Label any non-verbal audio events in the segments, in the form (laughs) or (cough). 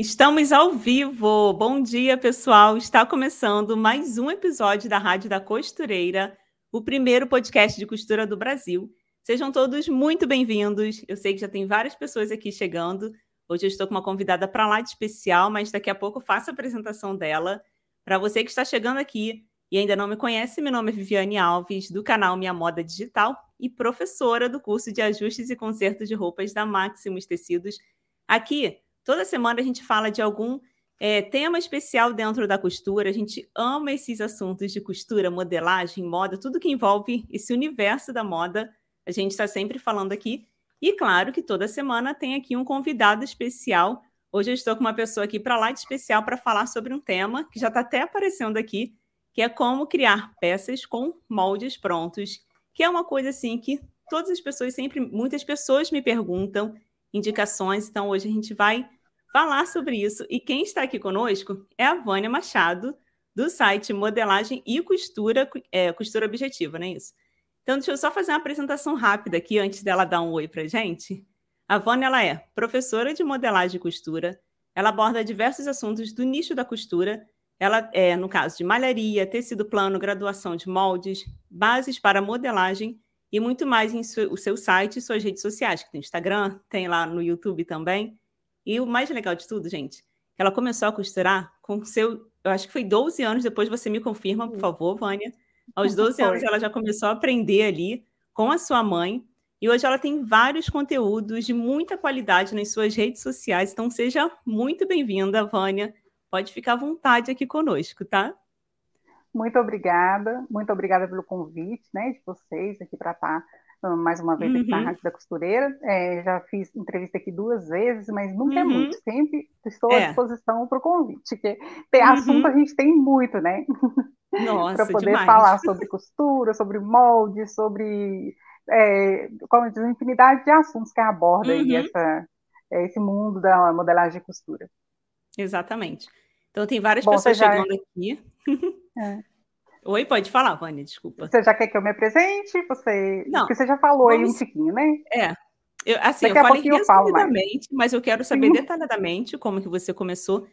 Estamos ao vivo. Bom dia, pessoal. Está começando mais um episódio da Rádio da Costureira, o primeiro podcast de costura do Brasil. Sejam todos muito bem-vindos. Eu sei que já tem várias pessoas aqui chegando. Hoje eu estou com uma convidada para lá de especial, mas daqui a pouco faço a apresentação dela. Para você que está chegando aqui e ainda não me conhece, meu nome é Viviane Alves, do canal Minha Moda Digital e professora do curso de ajustes e consertos de roupas da Maximus Tecidos. Aqui Toda semana a gente fala de algum é, tema especial dentro da costura. A gente ama esses assuntos de costura, modelagem, moda, tudo que envolve esse universo da moda. A gente está sempre falando aqui. E claro que toda semana tem aqui um convidado especial. Hoje eu estou com uma pessoa aqui para lá de especial para falar sobre um tema que já está até aparecendo aqui, que é como criar peças com moldes prontos, que é uma coisa assim que todas as pessoas sempre, muitas pessoas me perguntam indicações. Então hoje a gente vai falar sobre isso. E quem está aqui conosco é a Vânia Machado, do site Modelagem e Costura, é, Costura Objetiva, não é isso? Então, deixa eu só fazer uma apresentação rápida aqui antes dela dar um oi para gente. A Vânia ela é professora de modelagem e costura. Ela aborda diversos assuntos do nicho da costura. Ela é, no caso de malharia, tecido plano, graduação de moldes, bases para modelagem e muito mais em seu, o seu site e suas redes sociais, que tem Instagram, tem lá no YouTube também. E o mais legal de tudo, gente, ela começou a costurar com seu, eu acho que foi 12 anos, depois você me confirma, por favor, Vânia. Aos (laughs) 12 anos ela já começou a aprender ali com a sua mãe. E hoje ela tem vários conteúdos de muita qualidade nas suas redes sociais. Então seja muito bem-vinda, Vânia. Pode ficar à vontade aqui conosco, tá? Muito obrigada, muito obrigada pelo convite, né, de vocês aqui para estar mais uma vez aqui na uhum. Rádio da Costureira. É, já fiz entrevista aqui duas vezes, mas nunca é uhum. é muito. Sempre estou à é. disposição para o convite, porque tem uhum. assunto a gente tem muito, né? (laughs) para poder demais. falar sobre costura, sobre molde, sobre é, como diz, infinidade de assuntos que aborda uhum. essa, é, esse mundo da modelagem e costura. Exatamente. Então tem várias Bom, pessoas já... chegando aqui. É. Oi, pode falar, Vânia, desculpa. Você já quer que eu me apresente? Você... Não. Porque você já falou aí um tiquinho, né? É. Eu, assim, Daqui eu falei resumidamente, mas eu quero saber detalhadamente como que você começou.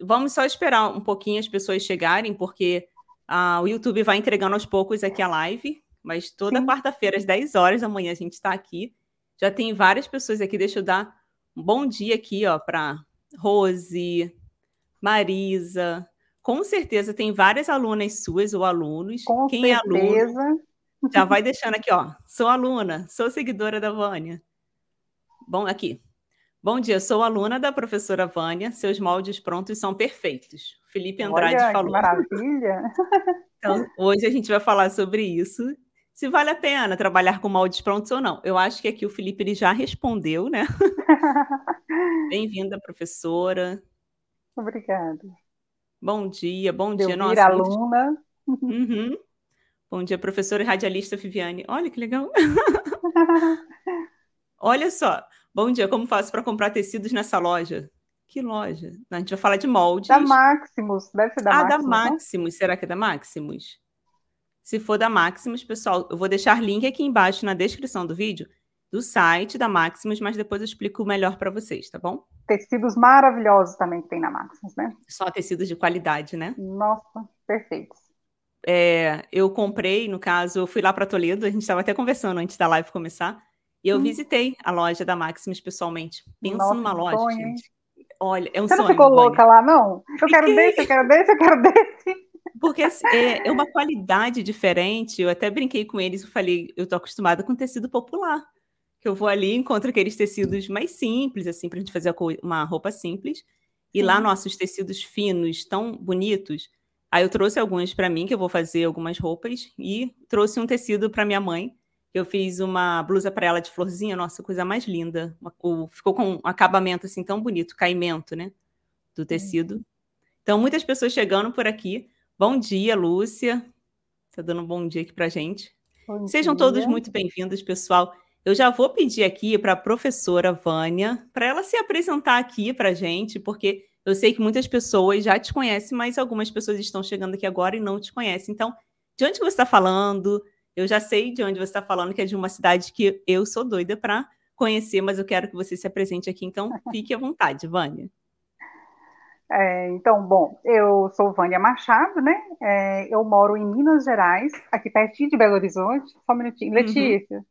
Vamos só esperar um pouquinho as pessoas chegarem, porque ah, o YouTube vai entregando aos poucos aqui a live, mas toda quarta-feira, às 10 horas da manhã, a gente está aqui. Já tem várias pessoas aqui. Deixa eu dar um bom dia aqui, ó, para Rose, Marisa, com certeza tem várias alunas suas ou alunos. Com Quem certeza. é aluno, já vai deixando aqui, ó. Sou aluna, sou seguidora da Vânia. Bom, aqui. Bom dia, sou aluna da professora Vânia. Seus moldes prontos são perfeitos. Felipe Andrade Olha, falou. Que maravilha! (laughs) Então, hoje a gente vai falar sobre isso. Se vale a pena trabalhar com moldes prontos ou não. Eu acho que aqui o Felipe ele já respondeu, né? (laughs) Bem-vinda, professora. Obrigada. Bom dia, bom dia, nossa. aluna. Uhum. Bom dia, professora e radialista Viviane. Olha que legal. (laughs) Olha só. Bom dia, como faço para comprar tecidos nessa loja? Que loja? A gente vai falar de moldes. Da Maximus, deve ser da ah, Maximus. Ah, da Maximus. Né? Será que é da Maximus? Se for da Maximus, pessoal, eu vou deixar link aqui embaixo na descrição do vídeo do site da Maximus, mas depois eu explico melhor para vocês, tá bom? Tecidos maravilhosos também que tem na Maximus, né? Só tecidos de qualidade, né? Nossa, perfeitos. É, eu comprei, no caso, eu fui lá para Toledo, a gente estava até conversando antes da live começar, e eu hum. visitei a loja da Maximus pessoalmente. Pensa Nossa, numa loja, sonho, gente. Olha, é um Você sonho. Você não ficou louca lá, não? Eu quero desse, eu quero desse, eu quero desse. Porque assim, é, é, uma (laughs) qualidade diferente. Eu até brinquei com eles, eu falei, eu tô acostumada com tecido popular que eu vou ali encontro aqueles tecidos mais simples, assim, para a gente fazer uma roupa simples. E Sim. lá nossos tecidos finos, tão bonitos. Aí eu trouxe alguns para mim, que eu vou fazer algumas roupas, e trouxe um tecido para minha mãe. Eu fiz uma blusa para ela de florzinha, nossa, coisa mais linda. ficou com um acabamento assim tão bonito, caimento, né? Do tecido. Então, muitas pessoas chegando por aqui. Bom dia, Lúcia. Está dando um bom dia aqui para gente. Bom Sejam dia. todos muito bem-vindos, pessoal. Eu já vou pedir aqui para a professora Vânia, para ela se apresentar aqui para a gente, porque eu sei que muitas pessoas já te conhecem, mas algumas pessoas estão chegando aqui agora e não te conhecem. Então, de onde você está falando? Eu já sei de onde você está falando, que é de uma cidade que eu sou doida para conhecer, mas eu quero que você se apresente aqui, então fique à vontade, Vânia. É, então, bom, eu sou Vânia Machado, né? É, eu moro em Minas Gerais, aqui pertinho de Belo Horizonte. Só um minutinho. Uhum.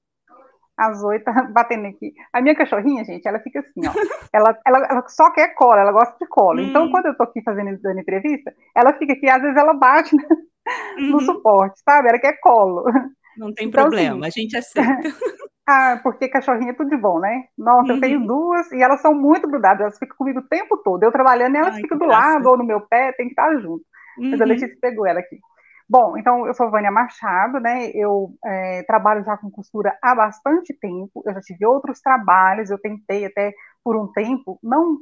Às oito, tá (laughs) batendo aqui. A minha cachorrinha, gente, ela fica assim, ó. ela, ela, ela só quer cola, ela gosta de cola. Então, hum. quando eu tô aqui fazendo dando entrevista, ela fica aqui, às vezes ela bate (laughs) no uhum. suporte, sabe? Ela quer colo. Não tem então, assim, problema, assim, a gente aceita. (laughs) ah, porque cachorrinha é tudo de bom, né? Nossa, uhum. eu tenho uhum. duas e elas são muito grudadas, elas ficam comigo o tempo todo. Eu trabalhando e elas Ai, ficam do graça. lado ou no meu pé, tem que estar junto. Uhum. Mas a uhum. Letícia pegou ela aqui. Bom, então eu sou Vânia Machado, né? Eu é, trabalho já com costura há bastante tempo. Eu já tive outros trabalhos. Eu tentei até por um tempo não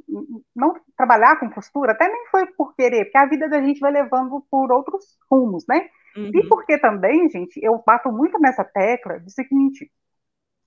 não trabalhar com costura. Até nem foi por querer, porque a vida da gente vai levando por outros rumos, né? Uhum. E porque também, gente, eu bato muito nessa tecla do seguinte: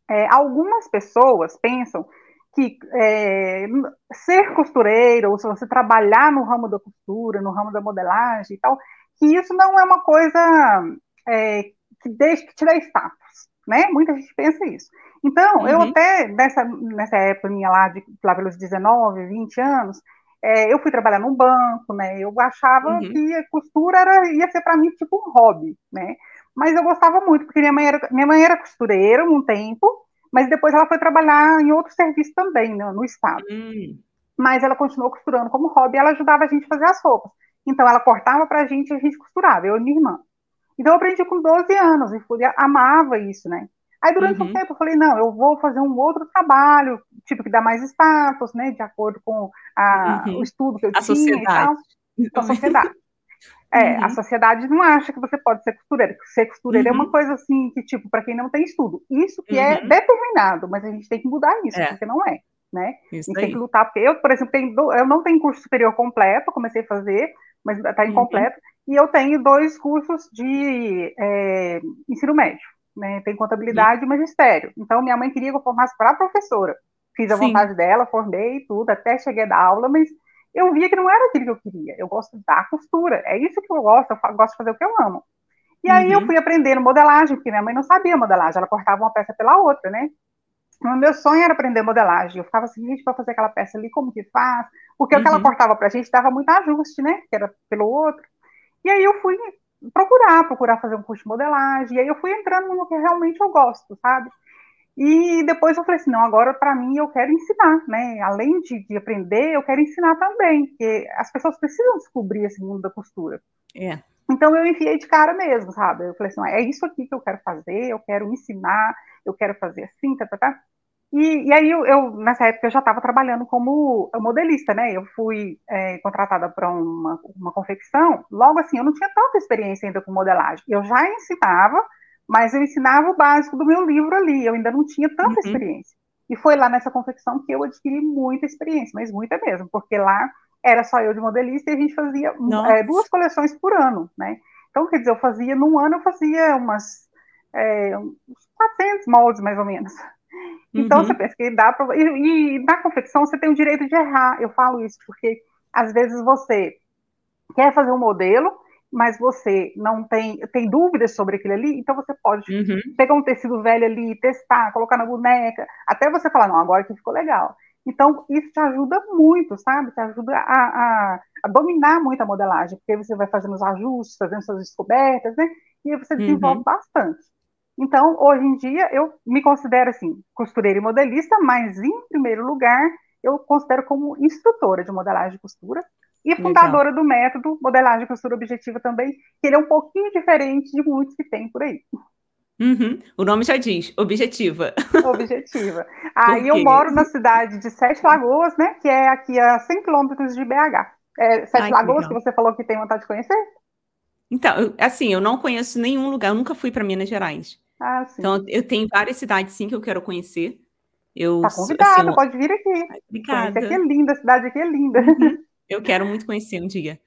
é, algumas pessoas pensam que é, ser costureira ou se você trabalhar no ramo da costura, no ramo da modelagem e tal que isso não é uma coisa é, que deixa que te dá status, né? Muita gente pensa isso. Então, uhum. eu até, nessa, nessa época minha lá, de, lá pelos 19, 20 anos, é, eu fui trabalhar num banco, né? Eu achava uhum. que a costura era, ia ser para mim tipo um hobby, né? Mas eu gostava muito, porque minha mãe era, minha mãe era costureira um tempo, mas depois ela foi trabalhar em outro serviço também, no, no estado. Uhum. Mas ela continuou costurando como hobby, ela ajudava a gente a fazer as roupas. Então ela cortava para a gente e a gente costurava, eu e minha irmã. Então eu aprendi com 12 anos e fui, amava isso, né? Aí durante uhum. um tempo eu falei, não, eu vou fazer um outro trabalho, tipo, que dá mais status, né? De acordo com a, uhum. o estudo que eu a tinha sociedade. e tal. A sociedade. É, uhum. a sociedade não acha que você pode ser costureira. Ser costureira é uma uhum. coisa assim que, tipo, para quem não tem estudo, isso que é uhum. determinado, mas a gente tem que mudar isso, é. porque não é, né? Isso a gente aí. tem que lutar. Eu, por exemplo, tenho, eu não tenho curso superior completo, comecei a fazer, mas está incompleto. Uhum. E eu tenho dois cursos de é, ensino médio, né? Tem contabilidade uhum. e magistério. Então, minha mãe queria que eu formasse para professora. Fiz a Sim. vontade dela, formei tudo, até cheguei da aula, mas eu via que não era aquilo que eu queria. Eu gosto da costura, é isso que eu gosto, eu gosto de fazer o que eu amo. E aí eu uhum. fui aprendendo modelagem, porque minha mãe não sabia modelagem, ela cortava uma peça pela outra, né? O meu sonho era aprender modelagem. Eu ficava assim, gente, para fazer aquela peça ali, como que faz? Porque uhum. o que ela uhum. cortava para a gente dava muito ajuste, né? Que era pelo outro. E aí eu fui procurar, procurar fazer um curso de modelagem. E aí eu fui entrando no que realmente eu gosto, sabe? E depois eu falei assim, não, agora para mim eu quero ensinar, né? Além de, de, aprender, eu quero ensinar também, porque as pessoas precisam descobrir esse mundo da costura. É. Então eu enfiei de cara mesmo, sabe? Eu falei assim, é isso aqui que eu quero fazer, eu quero ensinar, eu quero fazer assim, tá, tá, tá. E, e aí eu, eu, nessa época eu já estava trabalhando como modelista, né? Eu fui é, contratada para uma, uma confecção. Logo assim, eu não tinha tanta experiência ainda com modelagem. Eu já ensinava, mas eu ensinava o básico do meu livro ali. Eu ainda não tinha tanta uhum. experiência. E foi lá nessa confecção que eu adquiri muita experiência, mas muita mesmo, porque lá era só eu de modelista e a gente fazia é, duas coleções por ano, né? Então, quer dizer, eu fazia, num ano eu fazia umas é, uns 400 moldes, mais ou menos. Então, uhum. você pensa que dá para. E, e na confecção você tem o direito de errar. Eu falo isso porque, às vezes, você quer fazer um modelo, mas você não tem, tem dúvidas sobre aquilo ali, então você pode uhum. pegar um tecido velho ali, testar, colocar na boneca, até você falar, não, agora que ficou legal. Então, isso te ajuda muito, sabe? Te ajuda a, a, a dominar muito a modelagem, porque você vai fazendo os ajustes, fazendo suas descobertas, né? E aí você desenvolve uhum. bastante. Então, hoje em dia, eu me considero assim, costureira e modelista, mas em primeiro lugar, eu considero como instrutora de modelagem e costura e fundadora Legal. do método Modelagem e Costura Objetiva também, que ele é um pouquinho diferente de muitos que tem por aí. Uhum. O nome já diz, objetiva. (laughs) Objetiva. Aí eu moro na cidade de Sete Lagoas, né? Que é aqui a 100 quilômetros de BH. É, Sete Ai, Lagoas, que, que, você falou que tem vontade de conhecer? Então, assim, eu não conheço nenhum lugar, eu nunca fui para Minas Gerais. Ah, sim. Então, eu tenho várias cidades, sim, que eu quero conhecer. Eu, tá convidada, assim, pode vir aqui. obrigada. Aqui é linda, a cidade aqui é linda. Uhum. (laughs) Eu quero muito conhecer um dia.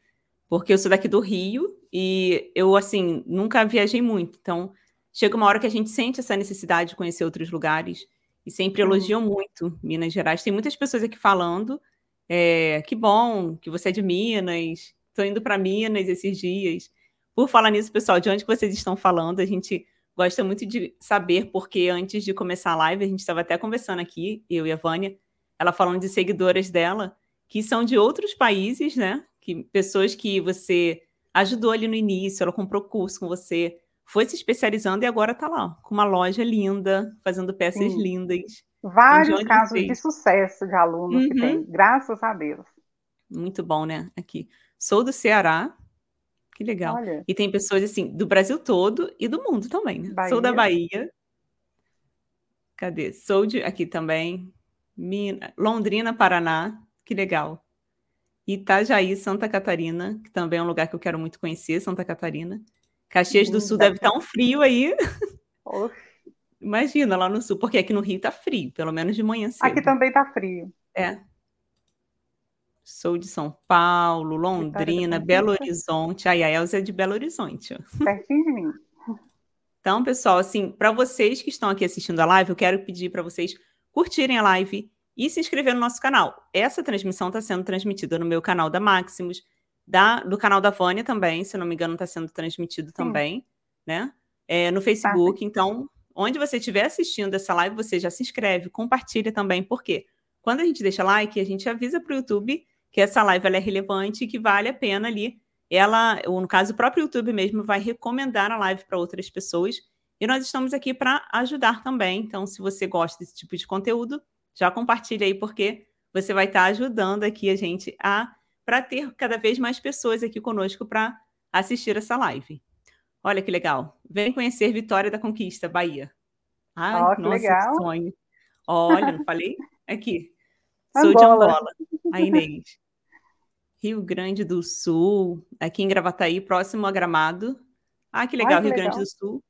Porque eu sou daqui do Rio e eu, assim, nunca viajei muito. Então, chega uma hora que a gente sente essa necessidade de conhecer outros lugares e sempre uhum. elogiam muito Minas Gerais. Tem muitas pessoas aqui falando, é, que bom que você é de Minas, estou indo para Minas esses dias. Por falar nisso, pessoal, de onde vocês estão falando? A gente gosta muito de saber, porque antes de começar a live, a gente estava até conversando aqui, eu e a Vânia, ela falando de seguidoras dela, que são de outros países, né? Que pessoas que você ajudou ali no início, ela comprou curso com você, foi se especializando e agora está lá, com uma loja linda, fazendo peças Sim. lindas. Vários casos de sucesso de alunos uhum. que tem, graças a Deus. Muito bom, né? Aqui. Sou do Ceará. Que legal. Olha. E tem pessoas assim, do Brasil todo e do mundo também, né? Bahia. Sou da Bahia. Cadê? Sou de aqui também. Londrina, Paraná. Que legal. Itajaí, Santa Catarina, que também é um lugar que eu quero muito conhecer, Santa Catarina. Caxias do Sul deve estar um frio aí. Imagina lá no sul, porque aqui no Rio tá frio, pelo menos de manhã cedo. Aqui também tá frio. É. Sou de São Paulo, Londrina, Belo Horizonte. Ai, a Elza é de Belo Horizonte. Pertinho de mim. Então, pessoal, assim, para vocês que estão aqui assistindo a live, eu quero pedir para vocês curtirem a live e se inscrever no nosso canal. Essa transmissão está sendo transmitida no meu canal da Maximus, da, do canal da Vânia também, se não me engano, está sendo transmitido Sim. também, né? É, no Facebook. Tá. Então, onde você estiver assistindo essa live, você já se inscreve, compartilha também, porque quando a gente deixa like, a gente avisa para o YouTube que essa live é relevante e que vale a pena ali. Ela, ou no caso, o próprio YouTube mesmo vai recomendar a live para outras pessoas. E nós estamos aqui para ajudar também. Então, se você gosta desse tipo de conteúdo, já compartilha aí, porque você vai estar ajudando aqui a gente a para ter cada vez mais pessoas aqui conosco para assistir essa live. Olha que legal. Vem conhecer Vitória da Conquista, Bahia. Ai, oh, que nossa, legal. que sonho. Olha, não falei? Aqui. (laughs) Sou Angola. de Angola, a Inês. Rio Grande do Sul, aqui em Gravataí, próximo a Gramado. Ah, que legal, Ai, que Rio legal. Grande do Sul.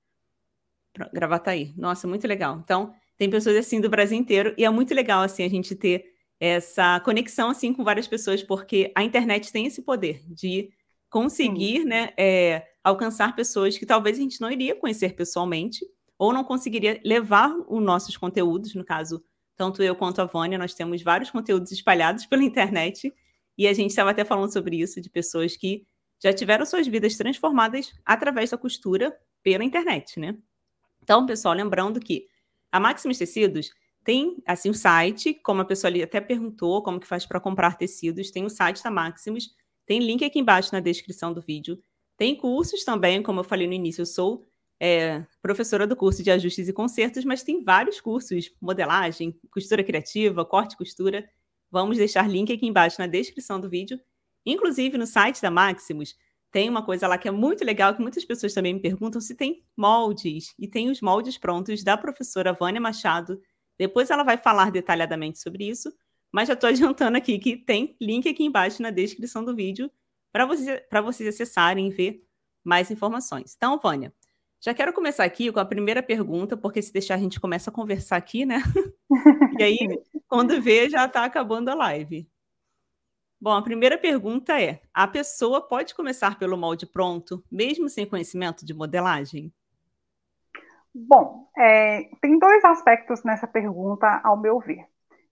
Gravataí. Nossa, muito legal. Então, tem pessoas assim do Brasil inteiro e é muito legal assim a gente ter essa conexão assim com várias pessoas, porque a internet tem esse poder de conseguir, Sim. né, é, alcançar pessoas que talvez a gente não iria conhecer pessoalmente ou não conseguiria levar os nossos conteúdos, no caso, tanto eu quanto a Vânia, nós temos vários conteúdos espalhados pela internet e a gente estava até falando sobre isso de pessoas que já tiveram suas vidas transformadas através da costura pela internet, né? Então, pessoal, lembrando que a Maximus Tecidos tem assim o site, como a pessoa ali até perguntou, como que faz para comprar tecidos, tem o site da Maximus, tem link aqui embaixo na descrição do vídeo. Tem cursos também, como eu falei no início, eu sou é, professora do curso de ajustes e consertos, mas tem vários cursos, modelagem, costura criativa, corte e costura. Vamos deixar link aqui embaixo na descrição do vídeo. Inclusive, no site da Maximus, tem uma coisa lá que é muito legal, que muitas pessoas também me perguntam se tem moldes. E tem os moldes prontos da professora Vânia Machado. Depois ela vai falar detalhadamente sobre isso, mas já estou (laughs) adiantando aqui que tem link aqui embaixo na descrição do vídeo para você, vocês acessarem e ver mais informações. Então, Vânia, já quero começar aqui com a primeira pergunta, porque se deixar a gente começa a conversar aqui, né? (laughs) e aí, quando vê, já está acabando a live. Bom, a primeira pergunta é: a pessoa pode começar pelo molde pronto, mesmo sem conhecimento de modelagem? Bom, é, tem dois aspectos nessa pergunta, ao meu ver.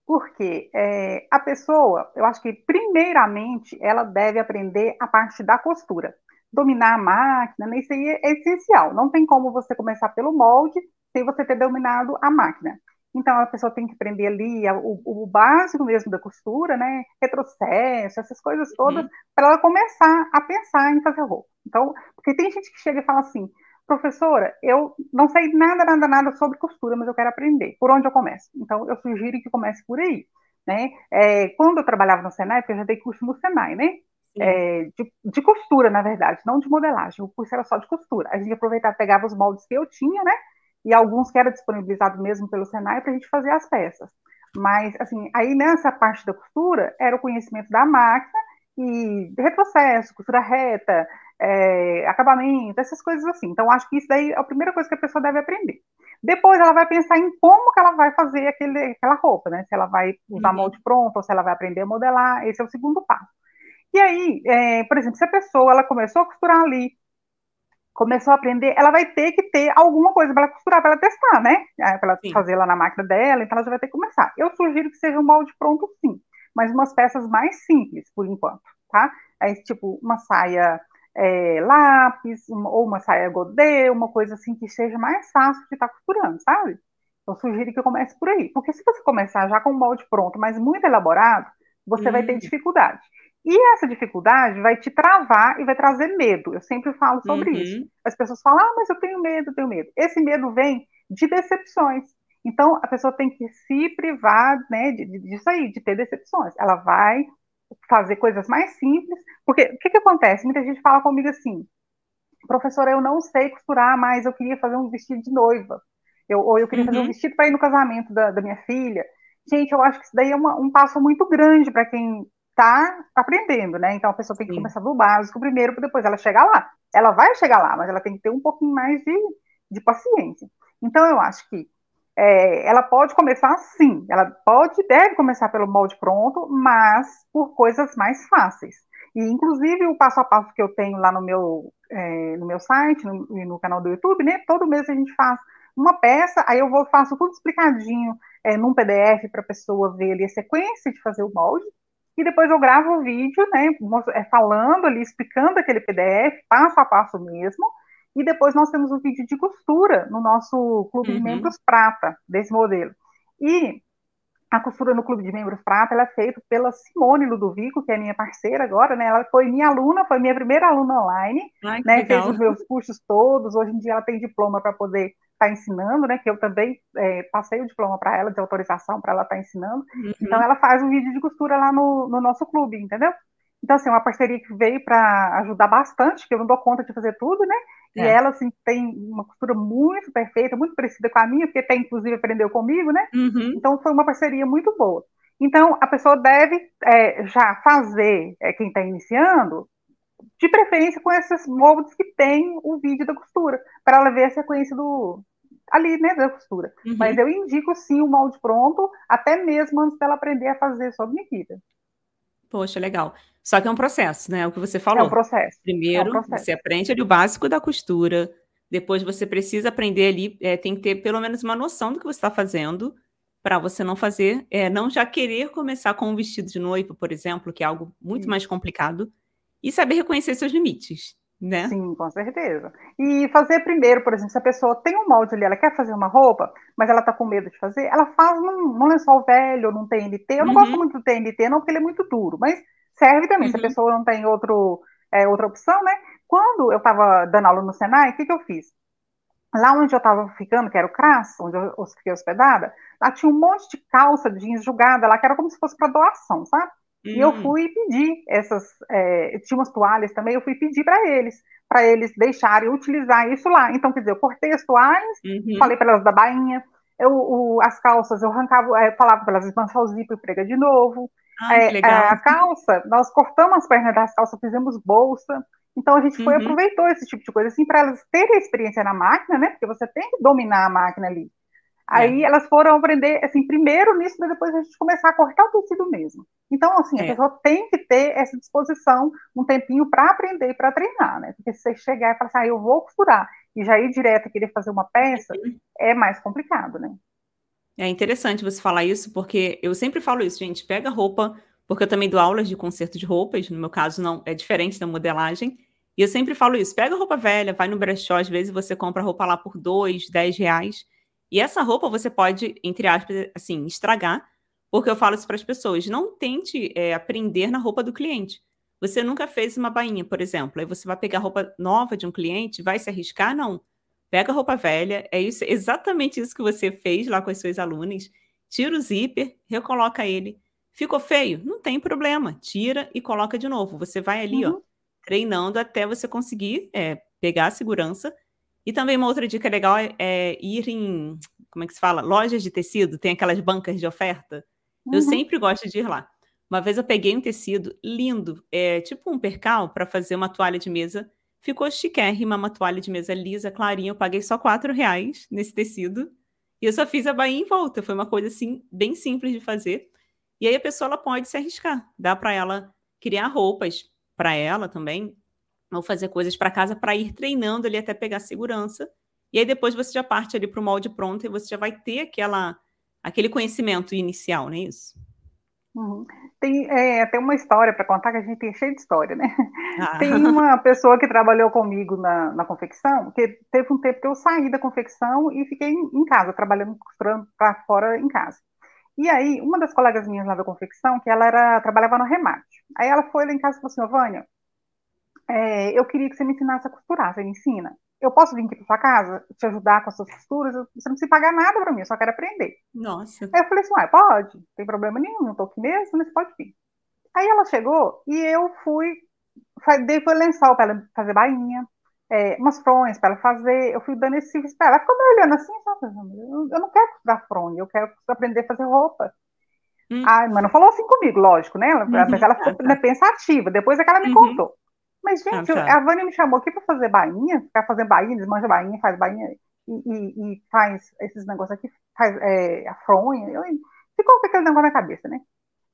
Porque é, a pessoa, eu acho que, primeiramente, ela deve aprender a parte da costura. Dominar a máquina, né, isso aí é essencial. Não tem como você começar pelo molde sem você ter dominado a máquina. Então, a pessoa tem que aprender ali o, o básico mesmo da costura, né? Retrocesso, essas coisas todas, uhum. para ela começar a pensar em fazer roupa. Então, porque tem gente que chega e fala assim, professora, eu não sei nada, nada, nada sobre costura, mas eu quero aprender. Por onde eu começo? Então, eu sugiro que comece por aí. Né? É, quando eu trabalhava no Senai, porque eu já dei curso no Senai, né? É, de, de, costura, na verdade, não de modelagem. O curso era só de costura. A gente aproveitava, pegava os moldes que eu tinha, né? e alguns que era disponibilizado mesmo pelo Senai para a gente fazer as peças. Mas, assim, aí nessa parte da costura era o conhecimento da máquina e retrocesso, costura reta, é, acabamento, essas coisas assim. Então, acho que isso daí é a primeira coisa que a pessoa deve aprender. Depois, ela vai pensar em como que ela vai fazer aquele, aquela roupa, né? Se ela vai usar uhum. molde pronto ou se ela vai aprender a modelar, esse é o segundo passo. E aí, é, por exemplo, se a pessoa ela começou a costurar ali, começou a aprender, ela vai ter que ter alguma coisa para ela costurar, para ela testar, né? Para ela sim. fazer lá na máquina dela, então ela já vai ter que começar. Eu sugiro que seja um molde pronto, sim, mas umas peças mais simples, por enquanto, tá? É tipo uma saia é, lápis, uma, ou uma saia godê, uma coisa assim que seja mais fácil de estar tá costurando, sabe? Eu sugiro que comece por aí, porque se você começar já com o molde pronto, mas muito elaborado, você vai ter dificuldade. E essa dificuldade vai te travar e vai trazer medo. Eu sempre falo sobre uhum. isso. As pessoas falam, ah, mas eu tenho medo, eu tenho medo. Esse medo vem de decepções. Então, a pessoa tem que se privar né, disso aí, de ter decepções. Ela vai fazer coisas mais simples, porque o que, que acontece? Muita gente fala comigo assim, professora, eu não sei costurar, mas eu queria fazer um vestido de noiva, eu, ou eu queria uhum. fazer um uhum. vestido para ir no casamento da, da, minha filha. Gente, eu acho que isso daí é uma, um passo muito grande para quem está aprendendo, né? Então a pessoa tem que Sim. começar do básico primeiro, para depois ela chegar lá. Ela vai chegar lá, mas ela tem que ter um pouquinho mais de, de paciência. Então eu acho que é, ela pode começar sim, ela pode deve começar pelo molde pronto, mas por coisas mais fáceis. E inclusive o passo a passo que eu tenho lá no meu é, no meu site no, e no canal do YouTube, né? Todo mês a gente faz uma peça, aí eu vou faço tudo explicadinho é, num PDF para a pessoa ver ali a sequência de fazer o molde. E depois eu gravo o vídeo, né, é, falando ali, explicando aquele PDF, passo a passo mesmo, e depois nós temos um vídeo de costura no nosso clube uhum. de membros prata desse modelo. E a costura no clube de membros prata ela é feita pela Simone Ludovico, que é minha parceira agora, né? Ela foi minha aluna, foi minha primeira aluna online, Ai, né? Fez os meus cursos todos. Hoje em dia ela tem diploma para poder estar tá ensinando, né? Que eu também é, passei o diploma para ela de autorização para ela estar tá ensinando. Uhum. Então ela faz um vídeo de costura lá no, no nosso clube, entendeu? Então, assim, é uma parceria que veio para ajudar bastante, que eu não dou conta de fazer tudo, né? E é. ela, assim, tem uma costura muito perfeita, muito parecida com a minha, porque até, inclusive, aprendeu comigo, né? Uhum. Então, foi uma parceria muito boa. Então, a pessoa deve é, já fazer, é, quem está iniciando, de preferência com esses moldes que tem o vídeo da costura, para ela ver a sequência do ali, né, da costura. Uhum. Mas eu indico, sim, o molde pronto, até mesmo antes dela aprender a fazer sua medida. Poxa, legal. Só que é um processo, né? É o que você falou. É um processo. Primeiro, é um processo. você aprende ali o básico da costura. Depois você precisa aprender ali, é, tem que ter pelo menos uma noção do que você está fazendo para você não fazer, é, não já querer começar com um vestido de noiva, por exemplo, que é algo muito mais complicado, e saber reconhecer seus limites, né? Sim, com certeza. E fazer primeiro, por exemplo, se a pessoa tem um molde ali, ela quer fazer uma roupa, mas ela está com medo de fazer, ela faz num, num lençol velho, num TNT. Eu não uhum. gosto muito do TNT, não, porque ele é muito duro, mas serve também, uhum. se a uhum. pessoa não tem outro, é, outra opção, né? Quando eu estava dando aula no Senai, o que, que eu fiz? Lá onde eu estava ficando, que era o CRAS, onde eu fiquei hospedada, lá tinha um monte de calça jeans julgada lá, que era como se fosse para doação, sabe? Uhum. E eu hum. fui pedir essas, é, tinha umas toalhas também, eu fui pedir para eles, para eles deixarem utilizar isso lá. Então, quer dizer, eu cortei as toalhas, uhum. falei para elas da bainha, eu, o, as calças eu arrancava, é, falava para elas desmanchar o zíper e prega de novo, Ai, é, a calça, nós cortamos as pernas das calças, fizemos bolsa. Então a gente foi uhum. aproveitou esse tipo de coisa, assim, para elas terem experiência na máquina, né? Porque você tem que dominar a máquina ali. Aí é. elas foram aprender, assim, primeiro nisso, mas depois a gente começar a cortar o tecido mesmo. Então, assim, é. a pessoa tem que ter essa disposição, um tempinho para aprender e para treinar, né? Porque se você chegar e falar assim, ah, eu vou costurar, e já ir direto e querer fazer uma peça, uhum. é mais complicado, né? É interessante você falar isso, porque eu sempre falo isso, gente. Pega roupa, porque eu também dou aulas de conserto de roupas, no meu caso não é diferente da modelagem. E eu sempre falo isso: pega roupa velha, vai no brechó, às vezes você compra roupa lá por dois, dez reais. E essa roupa você pode, entre aspas, assim, estragar, porque eu falo isso para as pessoas: não tente é, aprender na roupa do cliente. Você nunca fez uma bainha, por exemplo, aí você vai pegar roupa nova de um cliente, vai se arriscar? Não pega a roupa velha, é isso, exatamente isso que você fez lá com as suas alunas, tira o zíper, recoloca ele. Ficou feio? Não tem problema, tira e coloca de novo. Você vai ali, uhum. ó, treinando até você conseguir é, pegar a segurança. E também uma outra dica legal é, é, ir em, como é que se fala? Lojas de tecido, tem aquelas bancas de oferta. Uhum. Eu sempre gosto de ir lá. Uma vez eu peguei um tecido lindo, é tipo um percal para fazer uma toalha de mesa Ficou chiquérrima, uma toalha de mesa lisa, clarinha. Eu paguei só quatro reais nesse tecido. E eu só fiz a bainha em volta. Foi uma coisa, assim, bem simples de fazer. E aí a pessoa ela pode se arriscar. Dá para ela criar roupas para ela também. Ou fazer coisas para casa para ir treinando ali até pegar segurança. E aí depois você já parte ali para o molde pronto e você já vai ter aquela, aquele conhecimento inicial, não é isso? Uhum. Tem é, até uma história para contar, que a gente tem cheio de história, né? Ah. Tem uma pessoa que trabalhou comigo na, na confecção, que teve um tempo que eu saí da confecção e fiquei em, em casa, trabalhando, costurando para fora em casa. E aí, uma das colegas minhas lá da confecção, que ela era, trabalhava no remate, aí ela foi lá em casa e falou assim, Vânia, é, eu queria que você me ensinasse a costurar, você me ensina? Eu posso vir aqui para sua casa, te ajudar com as suas costuras? Você não precisa pagar nada para mim, eu só quero aprender. Nossa. Aí eu falei assim, ah, pode, não tem problema nenhum, não tô aqui mesmo, mas pode vir. Aí ela chegou e eu fui, dei foi lençol para ela fazer bainha, é, umas fronhas para ela fazer, eu fui dando esse serviço para ela. Ela ficou me olhando assim, sabe? Eu não quero costurar fronha, eu quero aprender a fazer roupa. Hum. Ai, mas não falou assim comigo, lógico, né? Uhum. Mas ela ficou tá. pensativa, depois é que ela me uhum. contou. Mas, gente, ah, tá. a Vânia me chamou aqui para fazer bainha, ficar fazendo bainha, desmanja bainha, faz bainha e, e, e faz esses negócios aqui, faz é, a fronha. Eu, ficou com aquele negócio na cabeça, né?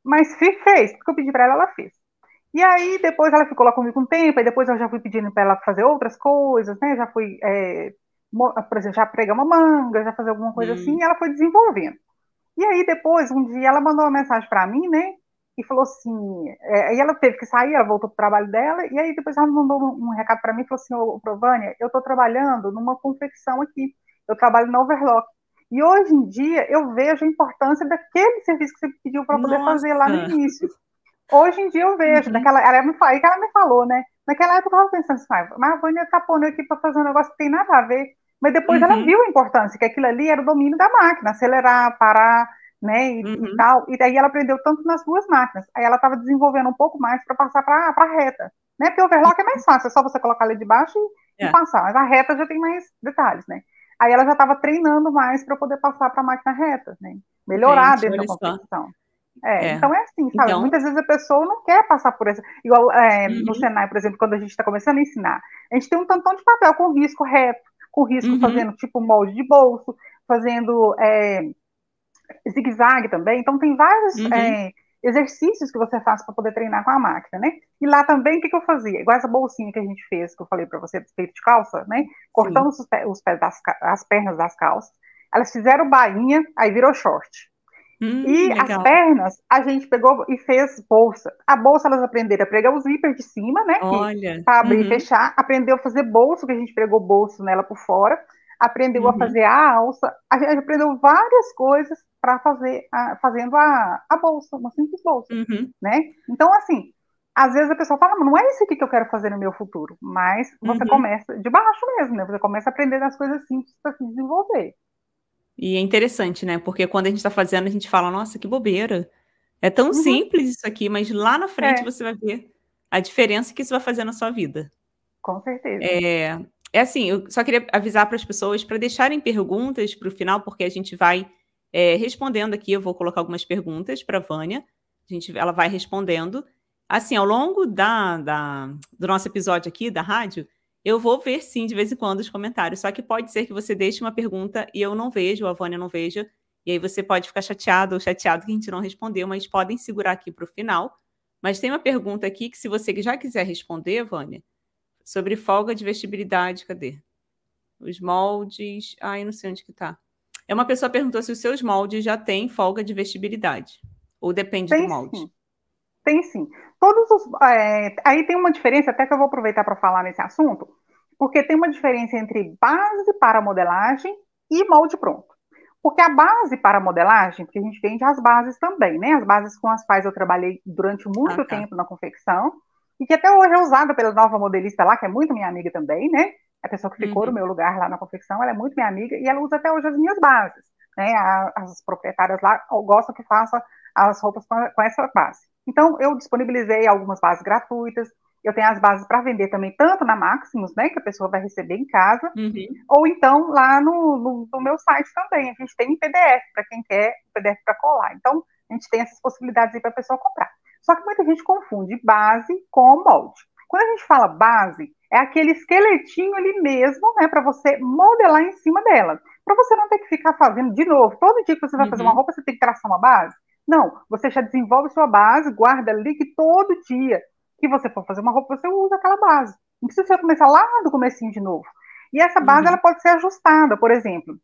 Mas fez, porque eu pedi para ela, ela fez. E aí, depois ela ficou lá comigo um tempo, e depois eu já fui pedindo para ela fazer outras coisas, né? Já fui, é, por exemplo, já pregar uma manga, já fazer alguma coisa hum. assim, e ela foi desenvolvendo. E aí, depois, um dia, ela mandou uma mensagem para mim, né? E falou assim, é, aí ela teve que sair, ela voltou para o trabalho dela, e aí depois ela mandou um, um recado para mim e falou assim, ô, Provânia, eu estou trabalhando numa confecção aqui, eu trabalho na Overlock. E hoje em dia eu vejo a importância daquele serviço que você pediu para poder fazer lá no início. Hoje em dia eu vejo, uhum. naquela, ela me, aí que ela me falou, né? Naquela época eu estava pensando assim, ah, mas a Vânia está pondo aqui para fazer um negócio que tem nada a ver. Mas depois uhum. ela viu a importância, que aquilo ali era o domínio da máquina, acelerar, parar, né, e, uhum. e tal. E daí ela aprendeu tanto nas duas máquinas. Aí ela estava desenvolvendo um pouco mais para passar para a reta, né? Porque o overlock é mais fácil, é só você colocar ali de baixo e, é. e passar. Mas a reta já tem mais detalhes, né? Aí ela já estava treinando mais para poder passar para a máquina reta, né? Melhorar Gente, dentro da competição. É, é, Então é assim, sabe? Então... Muitas vezes a pessoa não quer passar por isso. Igual é, uhum. no Senai, por exemplo, quando a gente está começando a ensinar, a gente tem um tantão de papel com risco reto, com risco uhum. fazendo tipo molde de bolso, fazendo é, zigue-zague também. Então tem vários uhum. é, exercícios que você faz para poder treinar com a máquina, né? E lá também o que, que, eu fazia? Igual essa bolsinha que a gente fez, que eu falei para você, feito de calça, né? Cortando os, os pés das as pernas das calças. Elas fizeram bainha, aí virou short. Hum, e legal. as pernas, a gente pegou e fez bolsa. A bolsa, elas aprenderam a pregar o zíper de cima, né? Olha. Para abrir uhum. e fechar. Aprendeu a fazer bolso, que a gente pregou bolso nela por fora. Aprendeu uhum. a fazer a alça. A gente aprendeu várias coisas para fazer, a, fazendo a, a bolsa, uma simples bolsa, uhum. né? Então, assim, às vezes a pessoa fala, não é isso aqui que eu quero fazer no meu futuro, mas você uhum. começa de baixo mesmo, né? Você começa a aprender as coisas simples para se desenvolver. E é interessante, né? Porque quando a gente está fazendo, a gente fala, nossa, que bobeira. É tão uhum. simples isso aqui, mas lá na frente é. você vai ver a diferença que isso vai fazer na sua vida. Com certeza. É, é assim, eu só queria avisar para as pessoas para deixarem perguntas para o final, porque a gente vai é, respondendo aqui. Eu vou colocar algumas perguntas para a Vânia. A gente, ela vai respondendo. Assim, ao longo da, da, do nosso episódio aqui da rádio, eu vou ver sim de vez em quando os comentários, só que pode ser que você deixe uma pergunta e eu não vejo, a Vânia não veja, e aí você pode ficar chateado ou chateado que a gente não respondeu, mas podem segurar aqui para o final. Mas tem uma pergunta aqui que, se você já quiser responder, Vânia, sobre folga de vestibilidade, cadê? Os moldes. Ai, não sei onde que tá. É uma pessoa perguntou se os seus moldes já têm folga de vestibilidade. Ou depende tem, do molde. Sim. Tem sim. Todos os. É, aí tem uma diferença, até que eu vou aproveitar para falar nesse assunto, porque tem uma diferença entre base para modelagem e molde pronto. Porque a base para modelagem, porque a gente vende as bases também, né? As bases com as quais eu trabalhei durante muito ah, tá. tempo na confecção, e que até hoje é usada pela nova modelista lá, que é muito minha amiga também, né? A pessoa que ficou uhum. no meu lugar lá na confecção, ela é muito minha amiga, e ela usa até hoje as minhas bases. Né? As proprietárias lá gostam que faça as roupas com essa base. Então, eu disponibilizei algumas bases gratuitas. Eu tenho as bases para vender também, tanto na Maximus, né, que a pessoa vai receber em casa, uhum. ou então lá no, no, no, meu site também. A gente tem em PDF, para quem quer PDF para colar. Então, a gente tem essas possibilidades aí para a pessoa comprar. Só que muita gente confunde base com molde. Quando a gente fala base, é aquele esqueletinho ali mesmo, né, para você modelar em cima dela. Para você não ter que ficar fazendo de novo. Todo dia que você vai uhum. fazer uma roupa, você tem que traçar uma base. Não, você já desenvolve sua base, guarda ali que todo dia que você for fazer uma roupa, você usa aquela base. Não precisa começar lá do comecinho de novo. E essa base, uhum. ela pode ser ajustada, por exemplo.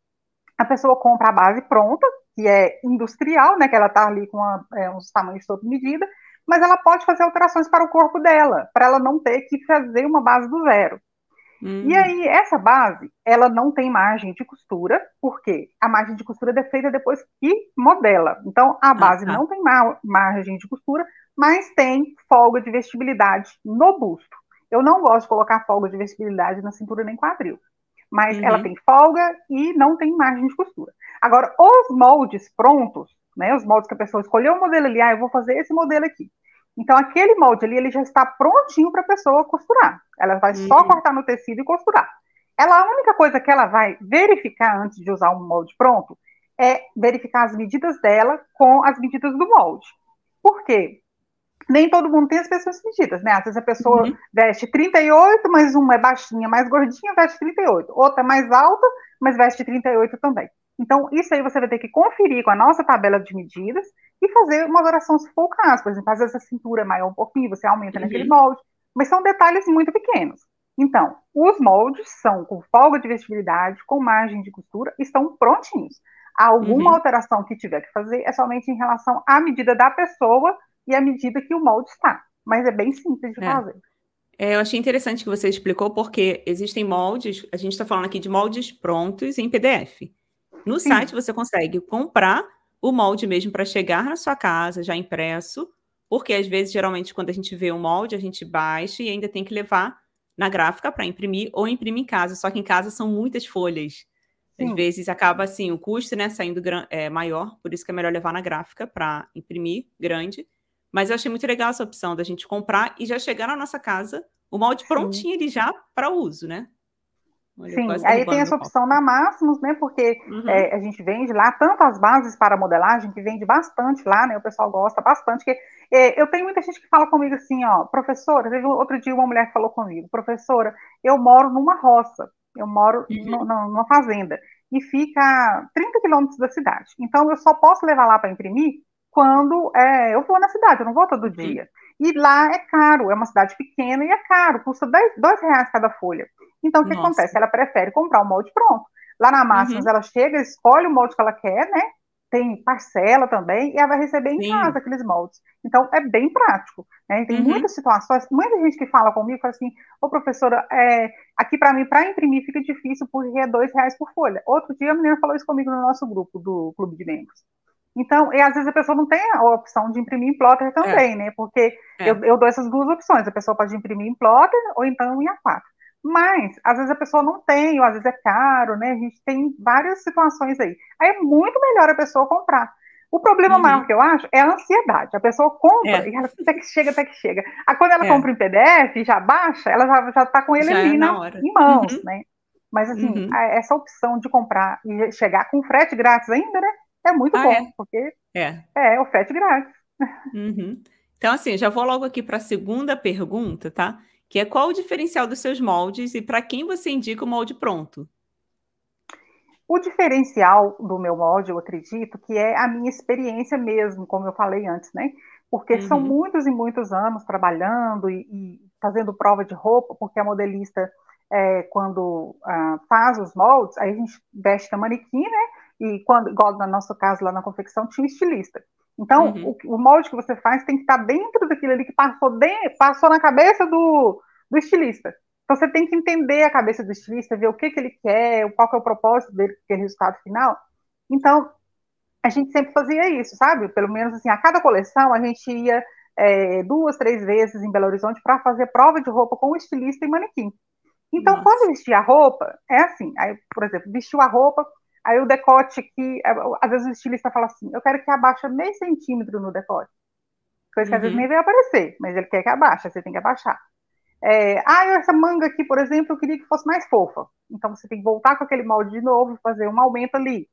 A pessoa compra a base pronta, que é industrial, né, que ela está ali com uma, é, uns tamanhos sob medida, mas ela pode fazer alterações para o corpo dela, para ela não ter que fazer uma base do zero. Hum. E aí, essa base, ela não tem margem de costura, porque a margem de costura é feita depois que modela. Então, a ah, base ah, tá. não tem margem de costura, mas tem folga de vestibilidade no busto. Eu não gosto de colocar folga de vestibilidade na cintura nem quadril, mas uhum. ela tem folga e não tem margem de costura. Agora, os moldes prontos, né, os moldes que a pessoa escolheu o modelo ali, ah, eu vou fazer esse modelo aqui. Então, aquele molde ali, ele já está prontinho para a pessoa costurar. Ela vai uhum. só cortar no tecido e costurar. Ela, a única coisa que ela vai verificar antes de usar um molde pronto é verificar as medidas dela com as medidas do molde. Por quê? Nem todo mundo tem as mesmas medidas, né? Às vezes a pessoa uhum. veste 38, mas uma é baixinha, mais gordinha, veste 38. Outra é mais alta, mas veste 38 também. Então, isso aí você vai ter que conferir com a nossa tabela de medidas e fazer uma oração se for o caso. Por exemplo, às vezes a cintura é maior um pouquinho, você aumenta uhum. naquele molde, mas são detalhes muito pequenos. Então, os moldes são com folga de vestibilidade, com margem de costura, estão prontinhos. Alguma uhum. alteração que tiver que fazer é somente em relação à medida da pessoa e à medida que o molde está. Mas é bem simples de é. fazer. É, eu achei interessante que você explicou, porque existem moldes, a gente está falando aqui de moldes prontos em PDF. No Sim. site você consegue comprar o molde mesmo para chegar na sua casa, já impresso, porque às vezes, geralmente, quando a gente vê o molde, a gente baixa e ainda tem que levar na gráfica para imprimir ou imprimir em casa. Só que em casa são muitas folhas. Às vezes acaba assim, o custo né, saindo é, maior, por isso que é melhor levar na gráfica para imprimir grande. Mas eu achei muito legal essa opção da gente comprar e já chegar na nossa casa o molde prontinho ali já para uso, né? Olha, Sim, aí tem essa opção na Máximos, né? Porque uhum. é, a gente vende lá tantas bases para modelagem, que vende bastante lá, né? O pessoal gosta bastante. Que, é, eu tenho muita gente que fala comigo assim, ó, professora, teve outro dia uma mulher que falou comigo, professora, eu moro numa roça, eu moro uhum. numa fazenda, e fica 30 quilômetros da cidade. Então eu só posso levar lá para imprimir quando é, eu vou na cidade, eu não vou todo uhum. E lá é caro, é uma cidade pequena e é caro, custa dois, dois reais cada folha. Então, o que Nossa. acontece? Ela prefere comprar o molde pronto. Lá na Máximos, uhum. ela chega, escolhe o molde que ela quer, né? Tem parcela também, e ela vai receber em Sim. casa aqueles moldes. Então, é bem prático. Né? Tem uhum. muitas situações, muita gente que fala comigo, fala assim, ô professora, é, aqui para mim, para imprimir, fica difícil porque é dois reais por folha. Outro dia a menina falou isso comigo no nosso grupo do Clube de Membros. Então, e às vezes a pessoa não tem a opção de imprimir em plotter também, é. né? Porque é. eu, eu, dou essas duas opções. A pessoa pode imprimir em plotter ou então em A4. Mas, às vezes a pessoa não tem, ou às vezes é caro, né? A gente tem várias situações aí. Aí é muito melhor a pessoa comprar. O problema uhum. maior que eu acho é a ansiedade. A pessoa compra é. e ela até que chega, até que chega. Aí quando ela é. compra em PDF e já baixa, ela já, já tá com ele já ali é na, em mãos, uhum. né? Mas assim, uhum. essa opção de comprar e chegar com frete grátis ainda, né? É muito ah, bom, é? porque é. é o frete grátis. Uhum. Então, assim, já vou logo aqui para a segunda pergunta, tá? Que é qual o diferencial dos seus moldes e para quem você indica o molde pronto? O diferencial do meu molde, eu acredito, que é a minha experiência mesmo, como eu falei antes, né? Porque uhum. são muitos e muitos anos trabalhando e, e, fazendo prova de roupa, porque a modelista, é, quando ah, faz os moldes, aí a gente veste a manequim, né? E quando, igual no nosso caso lá na confecção, tinha um estilista. Então, uhum. o, o, molde que você faz tem que estar dentro daquilo ali que passou, de, passou na cabeça do, do estilista. Então, você tem que entender a cabeça do estilista, ver o que, que ele quer, qual que é o propósito dele, que é o resultado final. Então, a gente sempre fazia isso, sabe? Pelo menos, assim, a cada coleção, a gente ia é, duas, três vezes em Belo Horizonte para fazer prova de roupa com o estilista e manequim. Então, Nossa. quando vestia a roupa, é assim, aí, por exemplo, vestiu a roupa, Aí o decote que, é, às vezes o estilista fala assim, eu quero que abaixe meio centímetro no decote. Coisa que uhum. às vezes uhum. nem vai aparecer, mas ele quer que abaixe, você tem que abaixar. É, ah, essa manga aqui, por exemplo, eu queria que fosse mais fofa. Então você tem que voltar com aquele molde de novo e fazer um aumento ali.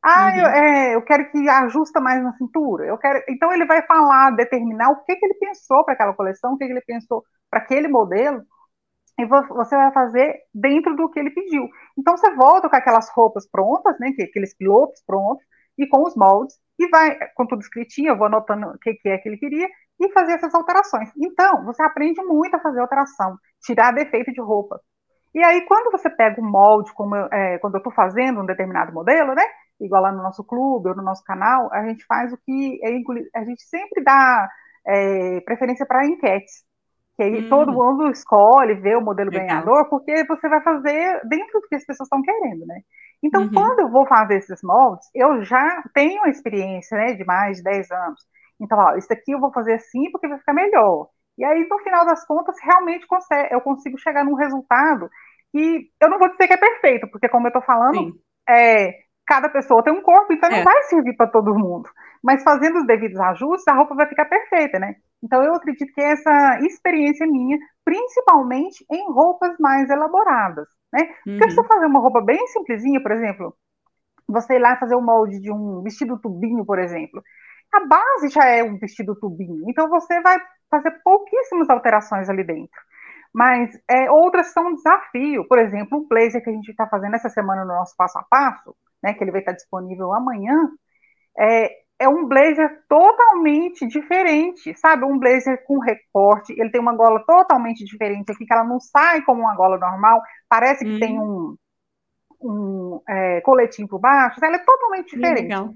Ah, uhum. eu, é, eu, quero que ajusta mais na cintura. Eu quero. Então ele vai falar, determinar o que, que ele pensou para aquela coleção, o que, que ele pensou para aquele modelo, e você vai fazer dentro do que ele pediu. Então você volta com aquelas roupas prontas, né, aqueles pilotos prontos, e com os moldes, e vai, com tudo escritinho, eu vou anotando o que, que é que ele queria, e fazer essas alterações. Então, você aprende muito a fazer alteração, tirar defeito de roupa. E aí, quando você pega o molde, como eu, é, quando eu estou fazendo um determinado modelo, né, igual lá no nosso clube ou no nosso canal, a gente faz o que é, a gente sempre dá é, preferência para enquetes. Que aí hum. todo mundo escolhe, vê o modelo Legal. ganhador, porque você vai fazer dentro do que as pessoas estão querendo, né? Então, uhum. quando eu vou fazer esses moldes, eu já tenho uma experiência, né, de mais de 10 anos. Então, ó, isso aqui eu vou fazer assim porque vai ficar melhor. E aí, no final das contas, realmente eu consigo chegar num resultado que eu não vou dizer que é perfeito, porque como eu estou falando, é, cada pessoa tem um corpo, então é. não vai servir para todo mundo. Mas fazendo os devidos ajustes, a roupa vai ficar perfeita, né? Então eu acredito que essa experiência minha, principalmente em roupas mais elaboradas, né? Uhum. Porque se eu fazer uma roupa bem simplesinha, por exemplo, você ir lá fazer o molde de um vestido tubinho, por exemplo, a base já é um vestido tubinho, então você vai fazer pouquíssimas alterações ali dentro. Mas é, outras são um desafio. Por exemplo, um blazer que a gente está fazendo essa semana no nosso passo a passo, né, que ele vai estar disponível amanhã, é, é um blazer totalmente diferente, sabe? Um blazer com recorte, ele tem uma gola totalmente diferente aqui, que ela não sai como uma gola normal, parece que hum. tem um, um é, coletinho por baixo, ela é totalmente diferente. Legal.